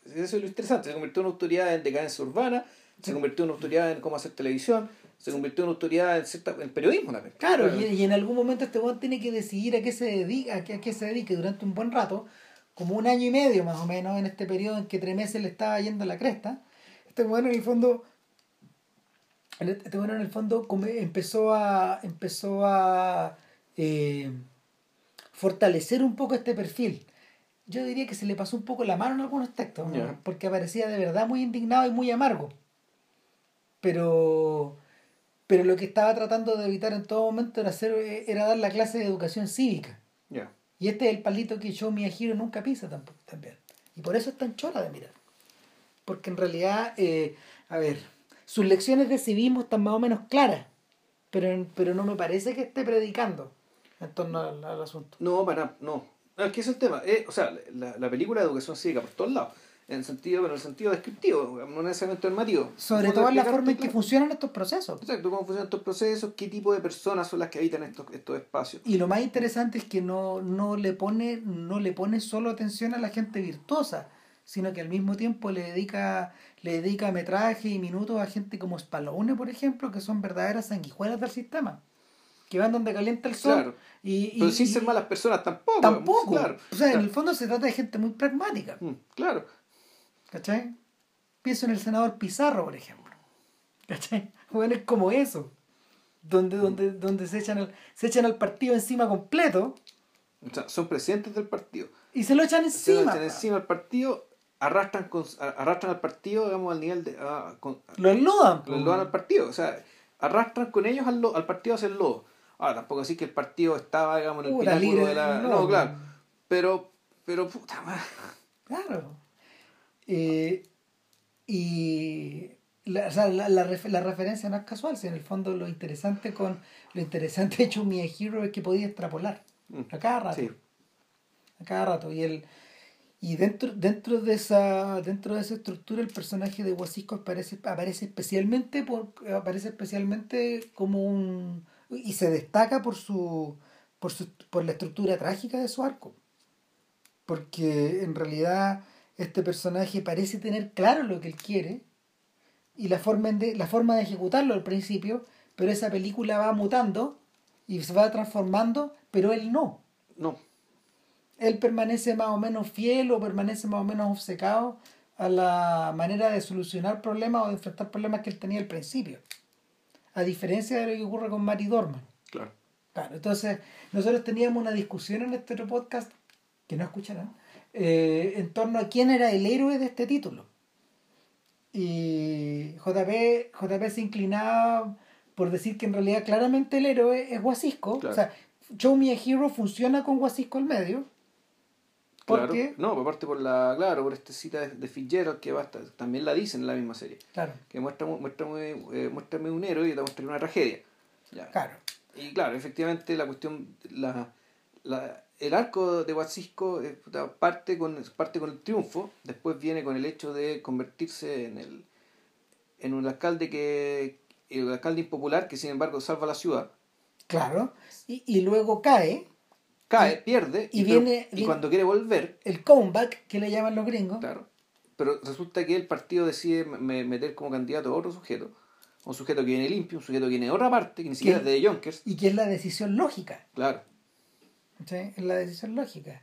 Eso es lo interesante. Se convirtió en una autoridad en decadencia urbana, se convirtió en una autoridad en cómo hacer televisión, se convirtió en una autoridad en, cierta, en periodismo también. Claro, y, y en algún momento este weón tiene que decidir a qué se dedica, a qué, a qué se dedique durante un buen rato, como un año y medio más o menos, en este periodo en que tres meses le estaba yendo a la cresta. Este weón en el fondo, este weón en el fondo empezó a, empezó a eh, fortalecer un poco este perfil. Yo diría que se le pasó un poco la mano en algunos textos, porque aparecía de verdad muy indignado y muy amargo. Pero pero lo que estaba tratando de evitar en todo momento era hacer era dar la clase de educación cívica Ya. Y este es el palito que Show Miyahiro nunca pisa tampoco también y por eso es tan chora de mirar porque en realidad eh, a ver sus lecciones de civismo están más o menos claras pero pero no me parece que esté predicando en torno al, asunto No, para no. Es que es el tema. Eh, o sea, la, la película de educación cívica por todos lados. En el sentido, pero en el sentido descriptivo, no necesariamente normativo. sobre todo en la forma en que claro, funcionan estos procesos Exacto, cómo funcionan estos procesos, qué tipo de personas son las que habitan estos, estos espacios. Y lo más interesante es que no, no, le pone, no le pone solo atención a la gente virtuosa, sino que al mismo tiempo le dedica, le dedica metraje y minutos a gente como Spalone, por ejemplo, que son verdaderas sanguijuelas del sistema. Que van donde calienta el sol. Claro. Y, y- Pero sin y- ser malas personas tampoco. Tampoco. Claro. O sea, en el fondo se trata de gente muy pragmática. Mm, claro. ¿Cachai? Pienso en el senador Pizarro, por ejemplo. ¿Cachai? [laughs] Bueno, es como eso. Donde, donde, donde se, echan al, se echan al partido encima completo O sea, son presidentes del partido. y se lo echan Se lo encima. echan encima al partido, arrastran, con, arrastran al partido, digamos, al nivel de... ah, con- Lo enlodan. lo enlodan al partido. O sea, arrastran con ellos al, al partido hacia el lodo. Ahora, tampoco así que el partido estaba, digamos, en el Puta, pináculo de la... No, claro. Pero, pero, puta madre. Claro. Eh, y la, o sea, la, la, la referencia no es casual, si en el fondo lo interesante con lo interesante de Chumi Hero es que podía extrapolar Mm, a cada rato. Sí. A cada rato. Y el, Y dentro, dentro, de esa, dentro de esa estructura el personaje de Guasisco aparece, aparece especialmente por, aparece especialmente como un y se destaca por su, por su por la estructura trágica de su arco. Porque en realidad este personaje parece tener claro lo que él quiere y la forma de, la forma de ejecutarlo al principio, pero esa película va mutando y se va transformando, pero él no. No. Él permanece más o menos fiel o permanece más o menos obcecado a la manera de solucionar problemas o de enfrentar problemas que él tenía al principio. A diferencia de lo que ocurre con Mary Dorman. Claro. Claro, entonces nosotros teníamos una discusión en este podcast, que no escucharán, eh, en torno a quién era el héroe de este título. Y JP, JP se inclinaba por decir que en realidad claramente el héroe es Guasisco. O sea, Show Me a Hero funciona con Guasisco al medio. Claro. No, aparte por la, claro, por esta cita de, de Fitzgerald que basta, también la dicen en la misma serie. Claro. Que muestra, muéstrame, eh, muéstrame un héroe y te mostraré una tragedia. Ya. Claro. Y claro, efectivamente la cuestión, la, la, el arco de Guasisco eh, parte con, parte con el triunfo, después viene con el hecho de convertirse en el en un alcalde que el alcalde impopular que sin embargo salva la ciudad. Claro, y, y luego cae. Cae, pierde, y, y, viene, y cuando quiere volver... El comeback, que le llaman los gringos. Claro, pero resulta que el partido decide meter como candidato a otro sujeto, un sujeto que viene limpio, un sujeto que viene de otra parte, que ni siquiera es de Yonkers. Y que es la decisión lógica. Claro. ¿Sí? Es la decisión lógica.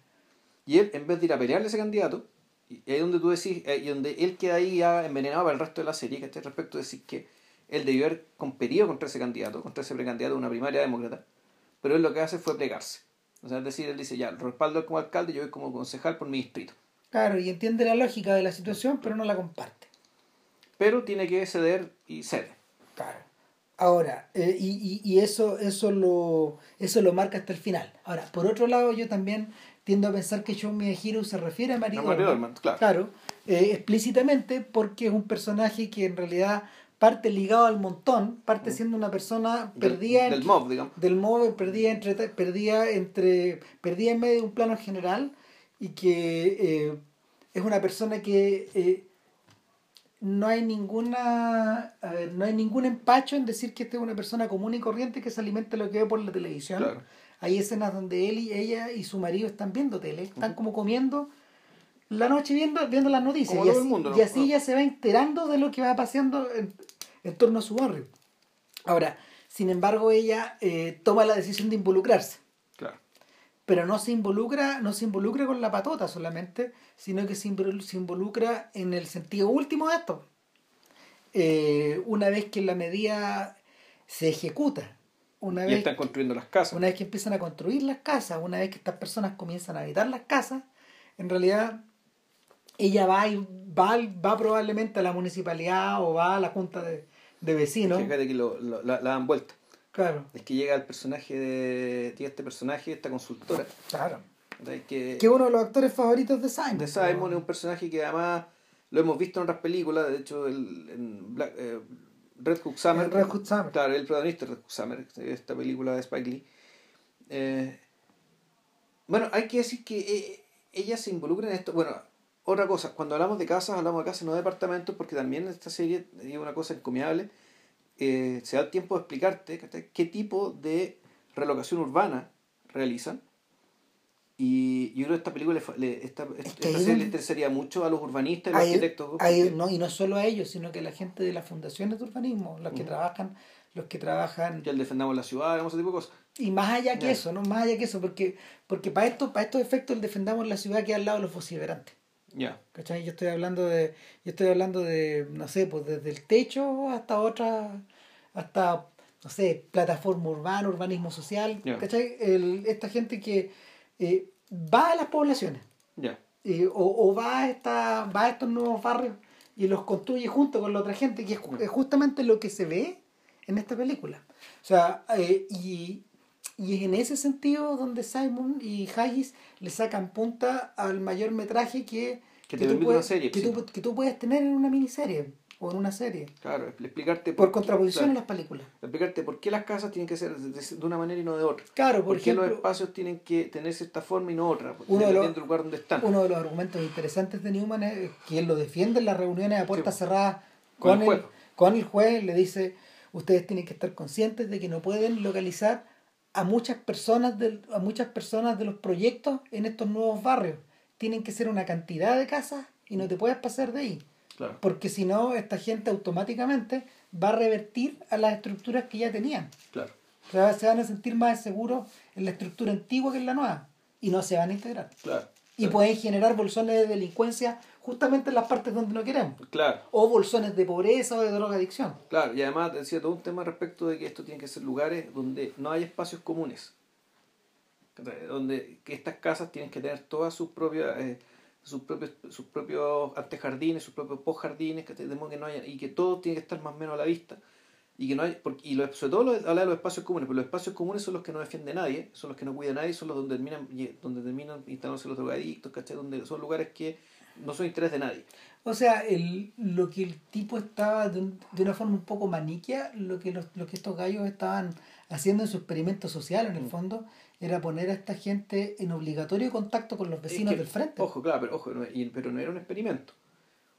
Y él, en vez de ir a pelearle a ese candidato, y ahí donde tú decís, eh, y donde él queda ahí ya envenenado para el resto de la serie, que este respecto de decir que él debió haber competido contra ese candidato, contra ese precandidato de una primaria demócrata, pero él lo que hace fue plegarse. O sea, es decir, él dice, ya, lo respaldo como alcalde, yo voy como concejal por mi distrito. Claro, y entiende la lógica de la situación, pero no la comparte. Pero tiene que ceder y cede. Claro. Ahora, eh, y, y, y, eso, eso, lo, eso lo marca hasta el final. Ahora, por otro lado, yo también tiendo a pensar que Show Me a Hero se refiere a Mary Dorman, Dorman, claro. claro eh, explícitamente porque es un personaje que en realidad parte ligado al montón, parte siendo una persona perdida del, del mob, digamos. Del mob, perdida entre, perdida entre, perdida en medio de un plano general y que eh, es una persona que eh, no hay ninguna ver, no hay ningún empacho en decir que esta es una persona común y corriente que se alimenta de lo que ve por la televisión. Claro. Hay escenas donde él y ella y su marido están viendo tele, están como comiendo la noche viendo, viendo las noticias. Como y así, mundo, ¿no? y así ya se va enterando de lo que va pasando en, en torno a su barrio. Ahora, sin embargo, ella eh, toma la decisión de involucrarse. Pero no se involucra, no se involucra con la patota solamente, sino que se involucra en el sentido último de esto. Eh, una vez que la medida se ejecuta, una y vez, están construyendo las casas. una vez que empiezan a construir las casas, una vez que estas personas comienzan a habitar las casas, en realidad ella va y va, va probablemente a la municipalidad o va a la junta de, de vecinos. Fíjate que lo, lo, la, la, vuelta. Claro. Es que llega el personaje de. Llega este personaje, esta consultora. Claro. Que, que uno de los actores favoritos de Simon. De Simon es un personaje que además lo hemos visto en otras películas, de hecho el, en Black, eh, Red Hook Summer. El Red Hook Summer. Claro, el protagonista de Red Hook Summer, esta película de Spike Lee. Eh, bueno, hay que decir que eh, ella se involucra en esto. Bueno, otra cosa, cuando hablamos de casas, hablamos de casas, no de departamentos, porque también esta serie hay una cosa encomiable. Eh, se da tiempo de explicarte qué tipo de relocación urbana realizan. Y yo creo que esta película, le, esta, Es esta que hay serie le interesaría mucho a los urbanistas y los Hay- arquitectos. porque- no, y no solo a ellos, sino que a la gente de las fundaciones de urbanismo, los que Ujú. trabajan, los que trabajan que el defendamos la ciudad, ese tipo de cosas. Y más allá que Ya. eso, no más allá que eso, porque, porque para estos, para estos efectos el defendamos la ciudad que al lado de los vociferantes. Ya. ¿Cachai? Yo estoy hablando de, yo estoy hablando de, no sé, pues desde el techo hasta otra, hasta, no sé, plataforma urbana, urbanismo social, Ya. ¿cachai? El, esta gente que eh, va a las poblaciones Ya. eh, o, o va, a esta, va a estos nuevos barrios y los construye junto con la otra gente, que es, es justamente lo que se ve en esta película. O sea, eh, y, y es en ese sentido donde Simon y Haggis le sacan punta al mayor metraje que, Que te tú puedes, una serie, que, sí. tú, que tú puedes tener en una miniserie. o en una serie. Claro, explicarte Por contraposición claro, a las películas. explicarte por qué las casas tienen que ser de, de una manera y no de otra. Claro, por, por qué los espacios tienen que tenerse esta forma y no otra, Uno de los- del lugar donde están. uno de los argumentos interesantes de Newman es que él lo defiende en las reuniones a puertas Sí. cerradas Con con, el el, juez. con el juez, le dice, ustedes tienen que estar conscientes de que no pueden localizar a muchas personas del- a muchas personas de los proyectos en estos nuevos barrios. Tienen que ser una cantidad de casas y no te puedes pasar de ahí. Claro, Porque si no, esta gente automáticamente va a revertir a las estructuras que ya tenían. claro. O sea, se van a sentir más seguros en la estructura antigua que en la nueva. Y no se van a integrar. Claro. Y pueden generar bolsones de delincuencia justamente en las partes donde no queremos. Claro, O bolsones de pobreza o de drogadicción. claro. Y además decía todo un tema respecto de que esto tiene que ser lugares donde no hay espacios comunes. Donde que estas casas tienen que tener todas sus propias eh, sus propios sus propios antejardines, sus propios postjardines, que modo que no haya, y que todo tiene que estar más o menos a la vista. Y que no hay, porque, y lo- sobre todo lo, habla de los espacios comunes, pero los espacios comunes son los que no defiende nadie, son los que no cuida nadie, son los donde terminan, donde terminan instalándose los drogadictos, ¿cachai? Donde son lugares que no son interés de nadie. O sea, el, lo que el tipo estaba de, un- de una forma un poco maniquia, lo que, los, lo que estos gallos estaban haciendo en su experimento social, en el Mm. fondo, era poner a esta gente en obligatorio contacto con los vecinos Es que, del frente. Ojo, claro, pero ojo, no, y- pero no era un experimento.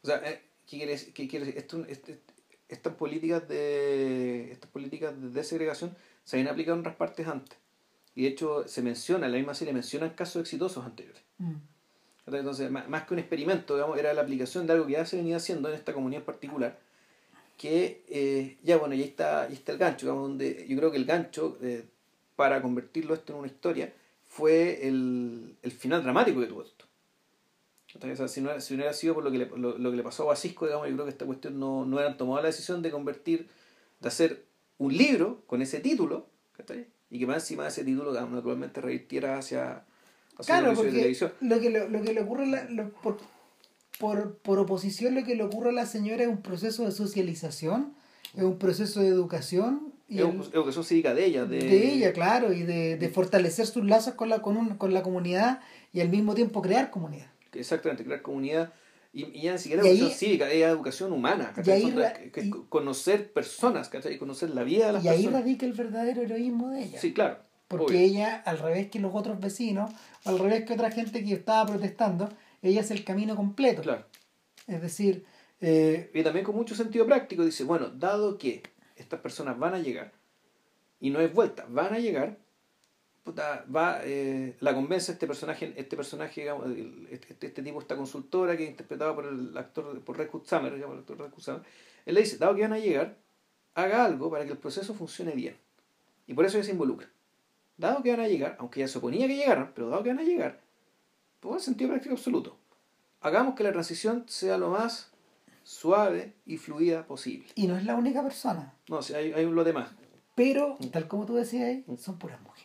O sea, eh, ¿qué quiere decir? ¿Qué quiere? Esto, este- estas políticas de estas políticas de desegregación se habían aplicado en otras partes antes. Y de hecho se menciona, en la misma serie mencionan casos exitosos anteriores. Mm. Entonces, más, más que un experimento, digamos, era la aplicación de algo que ya se venía haciendo en esta comunidad en particular. Que eh, ya, bueno, ya está, ahí está el gancho, digamos, donde yo creo que el gancho, eh, para convertirlo esto en una historia, fue el, el final dramático esto. Entonces, o sea, si, no, si no hubiera sido por lo que le, lo, lo que le pasó a Basisco, digamos, yo creo que esta cuestión no, no hubieran tomado la decisión de convertir, de hacer un libro con ese título, ¿cachai? y que más encima de ese título, digamos, naturalmente revirtiera hacia, hacia Claro, de porque televisión. lo que, lo, lo que le ocurre, a la- lo- por, por, por oposición, lo que le ocurre a la señora es un proceso de socialización, es un proceso de educación y Es el- un- educación cívica de ella. De, de, ella, claro, y de, de fortalecer sus lazos con la, con, un- con la comunidad y al mismo tiempo crear comunidad. Exactamente, crear comunidad. Y, y ya ni siquiera Y ahí- educación cívica, es educación humana. y ahí que- que y- conocer personas, ¿cachai? conocer la vida de las Y ahí personas. radica el verdadero heroísmo de ella. Sí, claro. Porque obvio. ella, al revés que los otros vecinos, al revés que otra gente que estaba protestando, ella es el camino completo. Claro. Es decir, eh, Y también con mucho sentido práctico dice, bueno, dado que estas personas van a llegar, y no es vuelta, van a llegar, puta, va, eh, la convence este personaje, este personaje, digamos, este, este- este tipo, esta consultora que es interpretada por el actor, por Red Summer, digamos, el actor Red Summer, él le dice, dado que van a llegar, haga algo para que el proceso funcione bien. Y por eso ella se involucra. Dado que van a llegar, aunque ya suponía que llegaran, pero dado que van a llegar, pues sentido práctico absoluto. Hagamos que la transición sea lo más suave y fluida posible. y no es la única persona. No, si hay, hay un lote más. Pero, Mm. tal como tú decías ahí, son puras mujeres.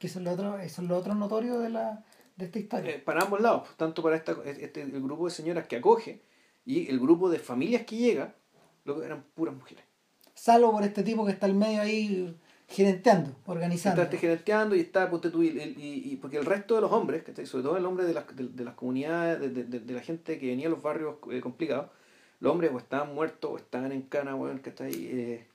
Que eso es lo otro, eso es lo otro notorio de, la, de esta historia. Eh, para ambos lados, tanto para esta, este, el grupo de señoras que acoge y el grupo de familias que llega, lo que eran puras mujeres. Salvo por este tipo que está al medio ahí gerenteando, organizando. Está este gerenteando y está, ponte tú, y, y- y- porque el resto de los hombres, sobre todo el hombre de las, de, de las comunidades, de, de- de- la gente que venía a los barrios eh, complicados, los hombres o estaban muertos o estaban en cana, weón, que está ahí. Eh,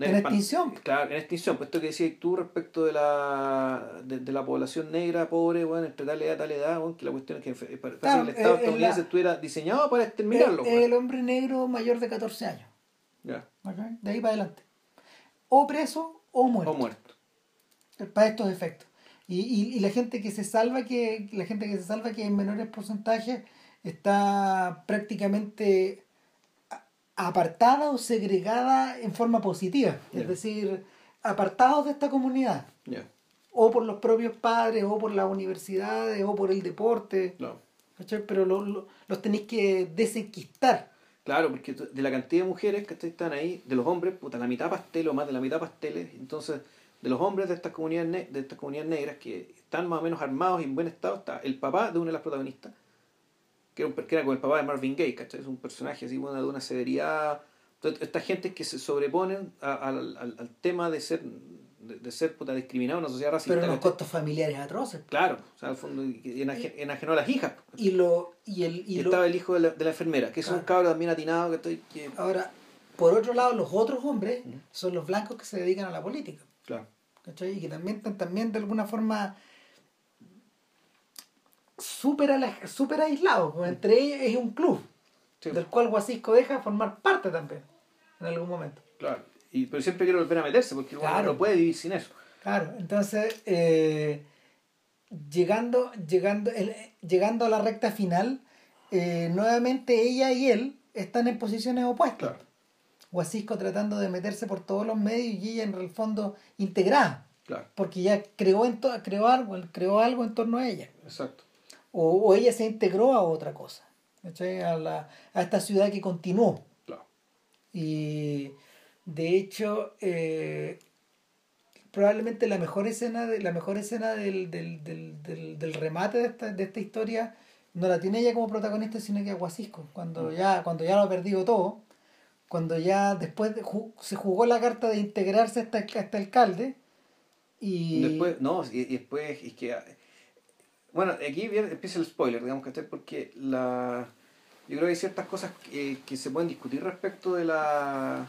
En extinción. Claro, en extinción. Pues esto que decías tú respecto de la, de, de la población negra, pobre, bueno, entre tal edad, tal edad, que la cuestión es que eh, parece Claro, que el Estado eh, eh, estadounidense la- estuviera diseñado para exterminarlo. el, hombre negro mayor de 14 años. Ya. De ahí para adelante. O preso o muerto. O muerto. Para estos efectos. Y, y, y la gente que se salva, que la gente que se salva, que en menores porcentajes, está prácticamente apartada o segregada en forma positiva. Es decir, apartados de esta comunidad. Ya. O por los propios padres, o por las universidades, o por el deporte. No. Pero lo- lo- los tenéis que desenquistar. Claro, porque de la cantidad de mujeres que están ahí, de los hombres, puta, la mitad pasteles o más de la mitad pasteles, entonces de los hombres de estas comunidades de estas comunidades negras que están más o menos armados y en buen estado, está el papá de una de las protagonistas, que era, un que era como el papá de Marvin Gaye, ¿cachai? Es un personaje así bueno, de una severidad. Entonces, estas gentes que se sobreponen a- al, al- al tema de ser de, de ser puta discriminado en una sociedad racista. Pero los costos familiares atroces. Claro, o sea, al fondo enaje- enajenó a las hijas. Y lo y el Y, y lo- estaba el hijo de la, de la enfermera, que es un cabro también atinado que estoy... Que... ahora por otro lado los otros hombres son los blancos que se dedican a la política. Claro. ¿cachai? Y que también están también de alguna forma súper súper aislados. pues, Entre ellos es un club Sí, del cual Guasisco deja formar parte también en algún momento. claro. Y, pero siempre quiere volver a meterse porque Claro. no puede vivir sin eso. Claro, entonces eh, llegando, llegando, el- llegando a la recta final, eh, nuevamente ella y él están en posiciones opuestas. Claro. Guasisco tratando de meterse por todos los medios y ella en el fondo integrada, Claro, porque ya creó, en creó, algo, creó algo en torno a ella. exacto. O, o ella se integró a otra cosa, ¿cachai? a, la, a esta ciudad que continuó. Claro. Y de hecho, eh, probablemente la mejor escena, de, la mejor escena del, del, del, del, del remate de esta, de esta historia no la tiene ella como protagonista, sino que Aguasisco. Cuando ya, cuando ya lo ha perdido todo, cuando ya después de ju- se jugó la carta de integrarse hasta, hasta alcalde y Después, no, y, y después es que... Bueno, aquí viene- empieza el spoiler, digamos que porque la... Yo creo que hay ciertas cosas que, que se pueden discutir respecto de la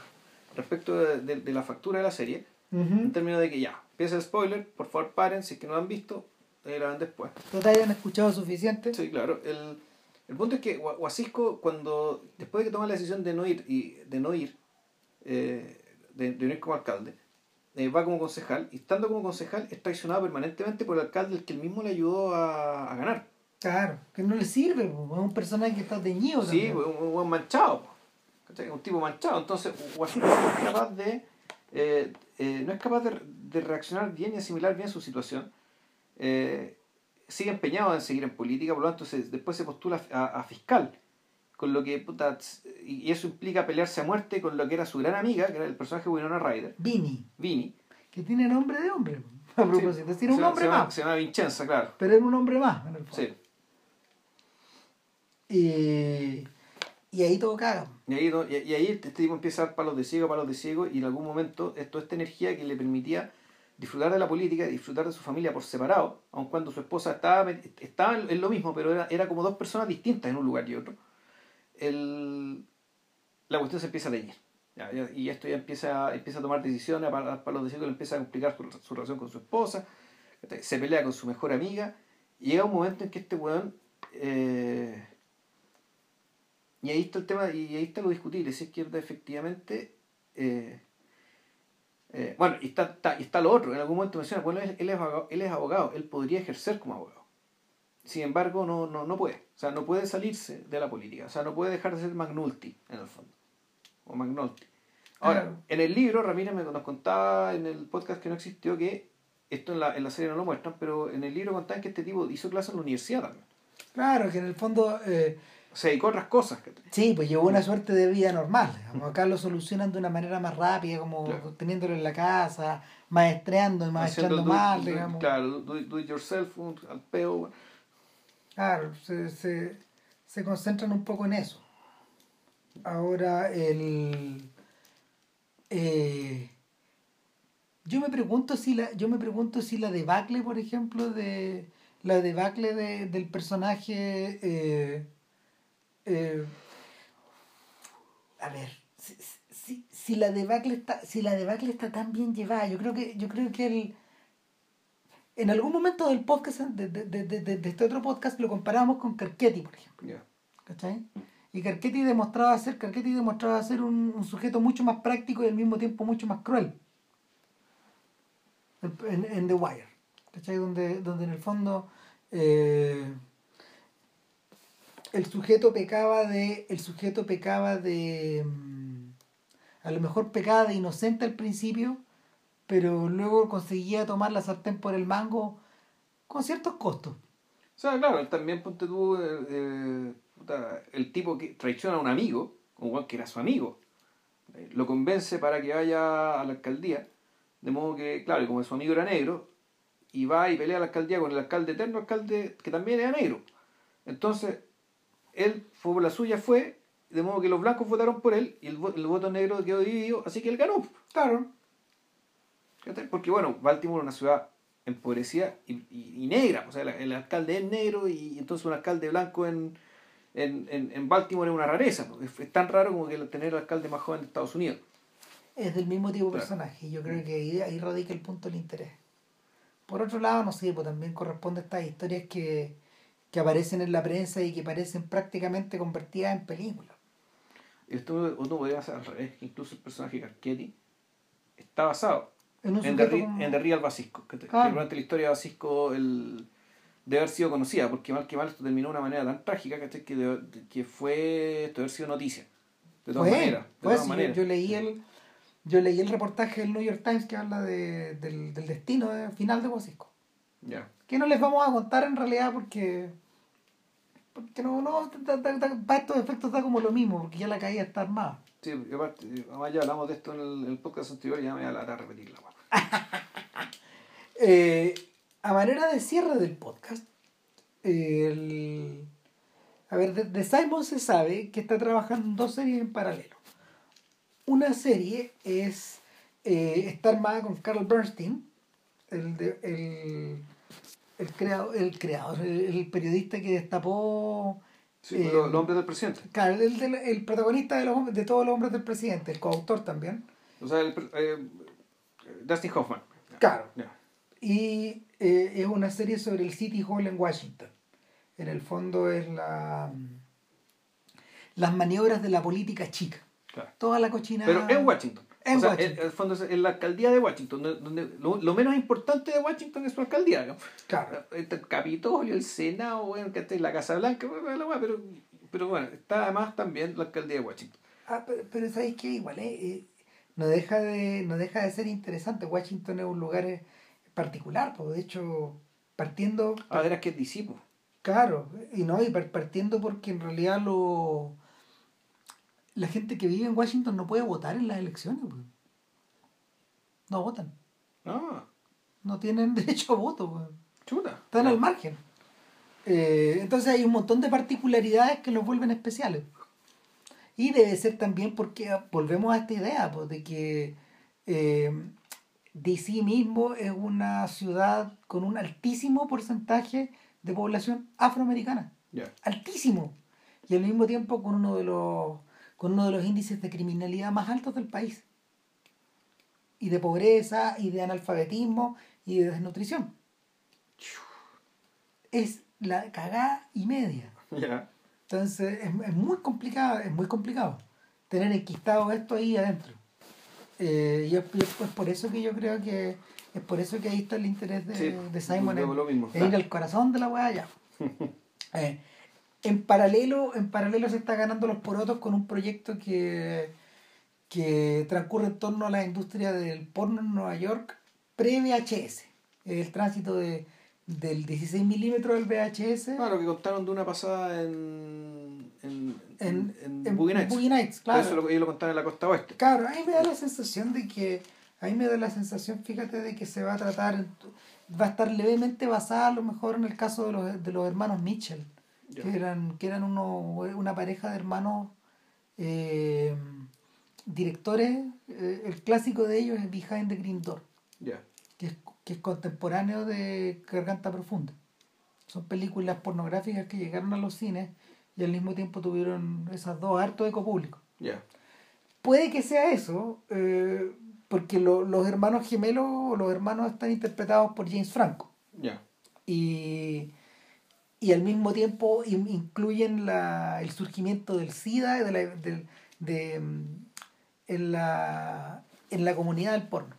respecto de, de- de la factura de la serie, en términos de que ya, empieza el spoiler, por favor paren, si es que no lo han visto, eh, graban después. total hayan escuchado suficiente. Sí, claro. El, el punto es que Gua- Guasisco, cuando, después de que toma la decisión de no ir, y de no ir, eh, de, de no ir como alcalde, eh, va como concejal, y estando como concejal es traicionado permanentemente por el alcalde, el que él mismo le ayudó a, a ganar. Claro, que no le sirve, es un personaje que está teñido. Sí, también. un, buen manchado. Un tipo manchado. Entonces, Guasisco no es capaz de. eh, eh, no es capaz de, de reaccionar bien y asimilar bien su situación. Sigue empeñado en seguir en política, por lo tanto, se- después se postula a, a fiscal. Con lo que, puta, y eso implica pelearse a muerte con lo que era su gran amiga, que era el personaje de Winona Ryder, Vini, Vini. que tiene nombre de hombre, [laughs] a propósito. tiene un nombre más, se llama Vincenza, claro. pero es un hombre más, en el fondo. Sí. Y, y ahí todo caga. Y ahí, y, y ahí este tipo empieza a dar palos de ciego, palos de ciego, y en algún momento esto, esta energía que le permitía disfrutar de la política y disfrutar de su familia por separado, aun cuando su esposa estaba, estaba en, en lo mismo, pero era, era como dos personas distintas en un lugar y otro, el, la cuestión se empieza a teñir. Ya, y esto ya empieza, empieza a tomar decisiones, a dar palos de ciego, le empieza a complicar su, su relación con su esposa, se pelea con su mejor amiga, y llega un momento en que este weón... eh, y ahí está el tema, y ahí está lo discutible, si es que efectivamente... eh, eh, bueno, y está, está, y está lo otro, en algún momento menciona, bueno, él, es él es abogado, él podría ejercer como abogado. Sin embargo, no, no, no puede. O sea, no puede salirse de la política. O sea, no puede dejar de ser Magnulti, en el fondo. O Magnolti. Ahora, Claro. en el libro, Ramírez me, nos contaba en el podcast que no existió que, esto en la, en la serie no lo muestran, pero en el libro contaban que este tipo hizo clases en la universidad también. Claro, que en el fondo, eh, Se dedicó a otras cosas. sí, pues llevó una suerte de vida normal. digamos. Acá lo solucionan de una manera más rápida, como Claro. teniéndolo en la casa, maestreando y maestrando mal, digamos. Claro, do, do it yourself, al peo. Claro, se, se, se concentran un poco en eso. Ahora, el. eh, yo me pregunto si la. Yo me pregunto si la debacle, por ejemplo, de. La debacle de, del personaje. eh, eh, a ver. Si, si, si la debacle está. Si la debacle está tan bien llevada, yo creo que. Yo creo que el en algún momento del podcast, de, de, de, de- de este otro podcast, lo comparábamos con Carchetti, por ejemplo. Ya. ¿Cachai? Y Carchetti demostraba ser, Carchetti demostraba ser un, un sujeto mucho más práctico y al mismo tiempo mucho más cruel. En, en The Wire. ¿Cachai? Donde, donde en el fondo eh, el sujeto pecaba de. El sujeto pecaba de. mm, A lo mejor pecaba de inocente al principio, pero luego conseguía tomar la sartén por el mango con ciertos costos. O sea, claro, él también ponte tú eh, eh, el tipo que traiciona a un amigo, un guan que era su amigo, eh, lo convence para que vaya a la alcaldía, de modo que, claro, como su amigo era negro, y va y pelea a la alcaldía con el alcalde eterno, alcalde que también era negro. Entonces, él fue por la suya, fue, de modo que los blancos votaron por él y el, el voto negro quedó dividido, así que él ganó. Claro. Porque, bueno, Baltimore es una ciudad empobrecida y, y, y negra. O sea, el, el alcalde es negro y entonces un alcalde blanco en, en, en, en Baltimore es una rareza. Es, es tan raro como que tener el alcalde más joven de Estados Unidos. Es del mismo tipo de Claro. personaje. y Yo creo que ahí, ahí radica el punto del interés. Por otro lado, no sé, pues también corresponde a estas historias que, que aparecen en la prensa y que parecen prácticamente convertidas en películas. Esto uno podría hacer al revés. Incluso el personaje Carchetti está basado En un en Ri- como- en The Real Basisco. Que, que durante la historia de Basisco el, de haber sido conocida, porque mal que mal esto terminó de una manera tan trágica ¿cachai? que, de- que fue esto de haber sido noticia. De todas Fue, maneras. De todas así, yo-. Yo, leí el yo leí el reportaje del New York Times que habla de, del, del destino de- final de Bosisco. Ya. Que no les vamos a contar en realidad porque porque no, no da- da- da- para estos efectos da como lo mismo, porque ya la caída está armada. Sí, y aparte, además ya hablamos de esto en el, el podcast anterior y ya me voy a latar a repetirla. [laughs] Eh, a manera de cierre del podcast, el- a ver, de, de Simon se sabe que está trabajando en dos series en paralelo. Una serie es eh, está armada con Carl Bernstein, el, de- el, el, creador, el creador, el, el periodista que destapó, Sí, Eh, los, hombres del presidente. claro, el, del- el protagonista de, los, de todos los hombres del presidente, el coautor también. O sea, el, eh, Dustin Hoffman. Claro. Y eh, es una serie sobre el City Hall en Washington. En el fondo es la las maniobras de la política chica. Claro. Toda la cochina. Pero en Washington. En o sea, Washington. El fondo es en la alcaldía de Washington. donde- lo, lo menos importante de Washington es su alcaldía. ¿no? Claro. El Capitolio, el Senado, bueno, la Casa Blanca, pero, pero bueno, está además también la alcaldía de Washington. Ah, pero, pero sabéis que igual eh, eh, no deja de no deja de ser interesante. Washington es un lugar eh, particular, de hecho partiendo Ah, verás que es discípulo. Claro, y no, y par- partiendo porque en realidad lo la gente que vive en Washington no puede votar en las elecciones. pues. No votan, Ah, no tienen [laughs] derecho a voto, pues. chuta. están al margen. Eh, entonces hay un montón de particularidades que los vuelven especiales. Y debe ser también porque volvemos a esta idea pues, de que eh, DC mismo es una ciudad con un altísimo porcentaje de población afroamericana. Altísimo. Y al mismo tiempo con uno de los, con uno de los índices de criminalidad más altos del país. Y de pobreza, y de analfabetismo, y de desnutrición. Es la cagada y media. Ya. Entonces es, es muy complicado, es muy complicado tener enquistado esto ahí adentro. Eh, y es, es- por eso que yo creo que es por eso que ahí está el interés de, Sí, de Simon en, lo mismo. en ir al corazón de la weá ya. [laughs] Eh, en paralelo, en paralelo se está ganando los porotos con un proyecto que, que transcurre en torno a la industria del porno en Nueva York pre-VHS. El tránsito de, del 16 milímetros del VHS lo que contaron de una pasada en. en. en, en, en Boogie Nights. Boogie Nights, claro. Eso lo, ellos lo contaron en la costa oeste. Claro, ahí me da la sensación de que, ahí me da la sensación, fíjate, de que se va a tratar, va a estar levemente basada a lo mejor en el caso de los, de los hermanos Mitchell, Que eran, que eran uno, una pareja de hermanos eh, directores, eh, el clásico de ellos es Behind the Green Door, que es, que es contemporáneo de Garganta Profunda. Son películas pornográficas que llegaron a los cines y al mismo tiempo tuvieron esas dos harto eco público. Puede que sea eso, eh, porque lo- los hermanos gemelos los hermanos están interpretados por James Franco. Y, y al mismo tiempo in- incluyen la, el surgimiento del SIDA de la, del- de, mm, en, la, en la comunidad del porno.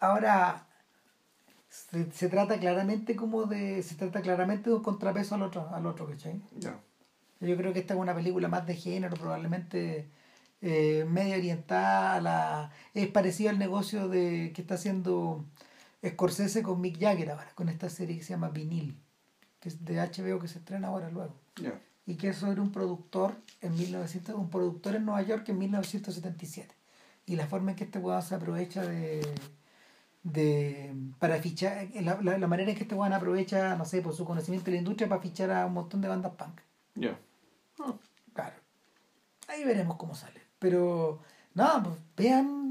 Ahora, se, se trata claramente como de. Se trata claramente de un contrapeso al otro, al otro, ¿cachai? Ya. Yo creo que esta es una película más de género, probablemente eh, medio orientada a la... Es parecido al negocio de que está haciendo Scorsese con Mick Jagger ahora, con esta serie que se llama Vinil, que es de HBO que se estrena ahora luego. Y que es sobre un productor en 1900, un productor en Nueva York en 1977. Y la forma en que este weón se aprovecha de de para fichar la, la, la manera en que este weón aprovecha, no sé, por su conocimiento de la industria para fichar a un montón de bandas punk. Ya. Claro. Ahí veremos cómo sale. Pero, nada, pues vean.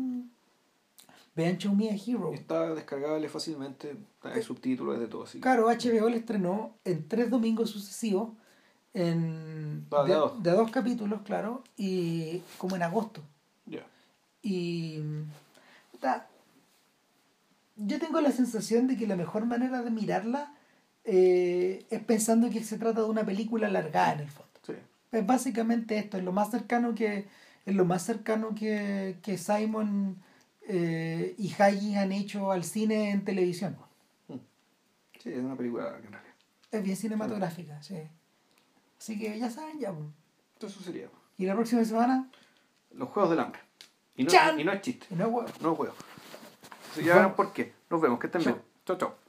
Vean Show Me a Hero. Está descargable fácilmente, hay subtítulos, de todo así. Claro, HBO le estrenó en tres domingos sucesivos, en, Ah, de de, dos. de dos capítulos, claro, y como en agosto. Ya. Y puta, yo tengo la sensación de que la mejor manera de mirarla eh, es pensando que se trata de una película alargada en el fondo. Sí. Es básicamente esto, es lo más cercano que, es lo más cercano que, que Simon eh, y Haggis han hecho al cine en televisión. Sí, es una película que en realidad. Es bien cinematográfica, sí. Así que ya saben, ya. pues. Eso sería. Y la próxima semana, Los Juegos del Hambre. Y no, ¡Chan! y no es chiste, y no es huevo. no es. Así que ya verán por qué. Nos vemos, que estén Chao. bien. Chao, chao.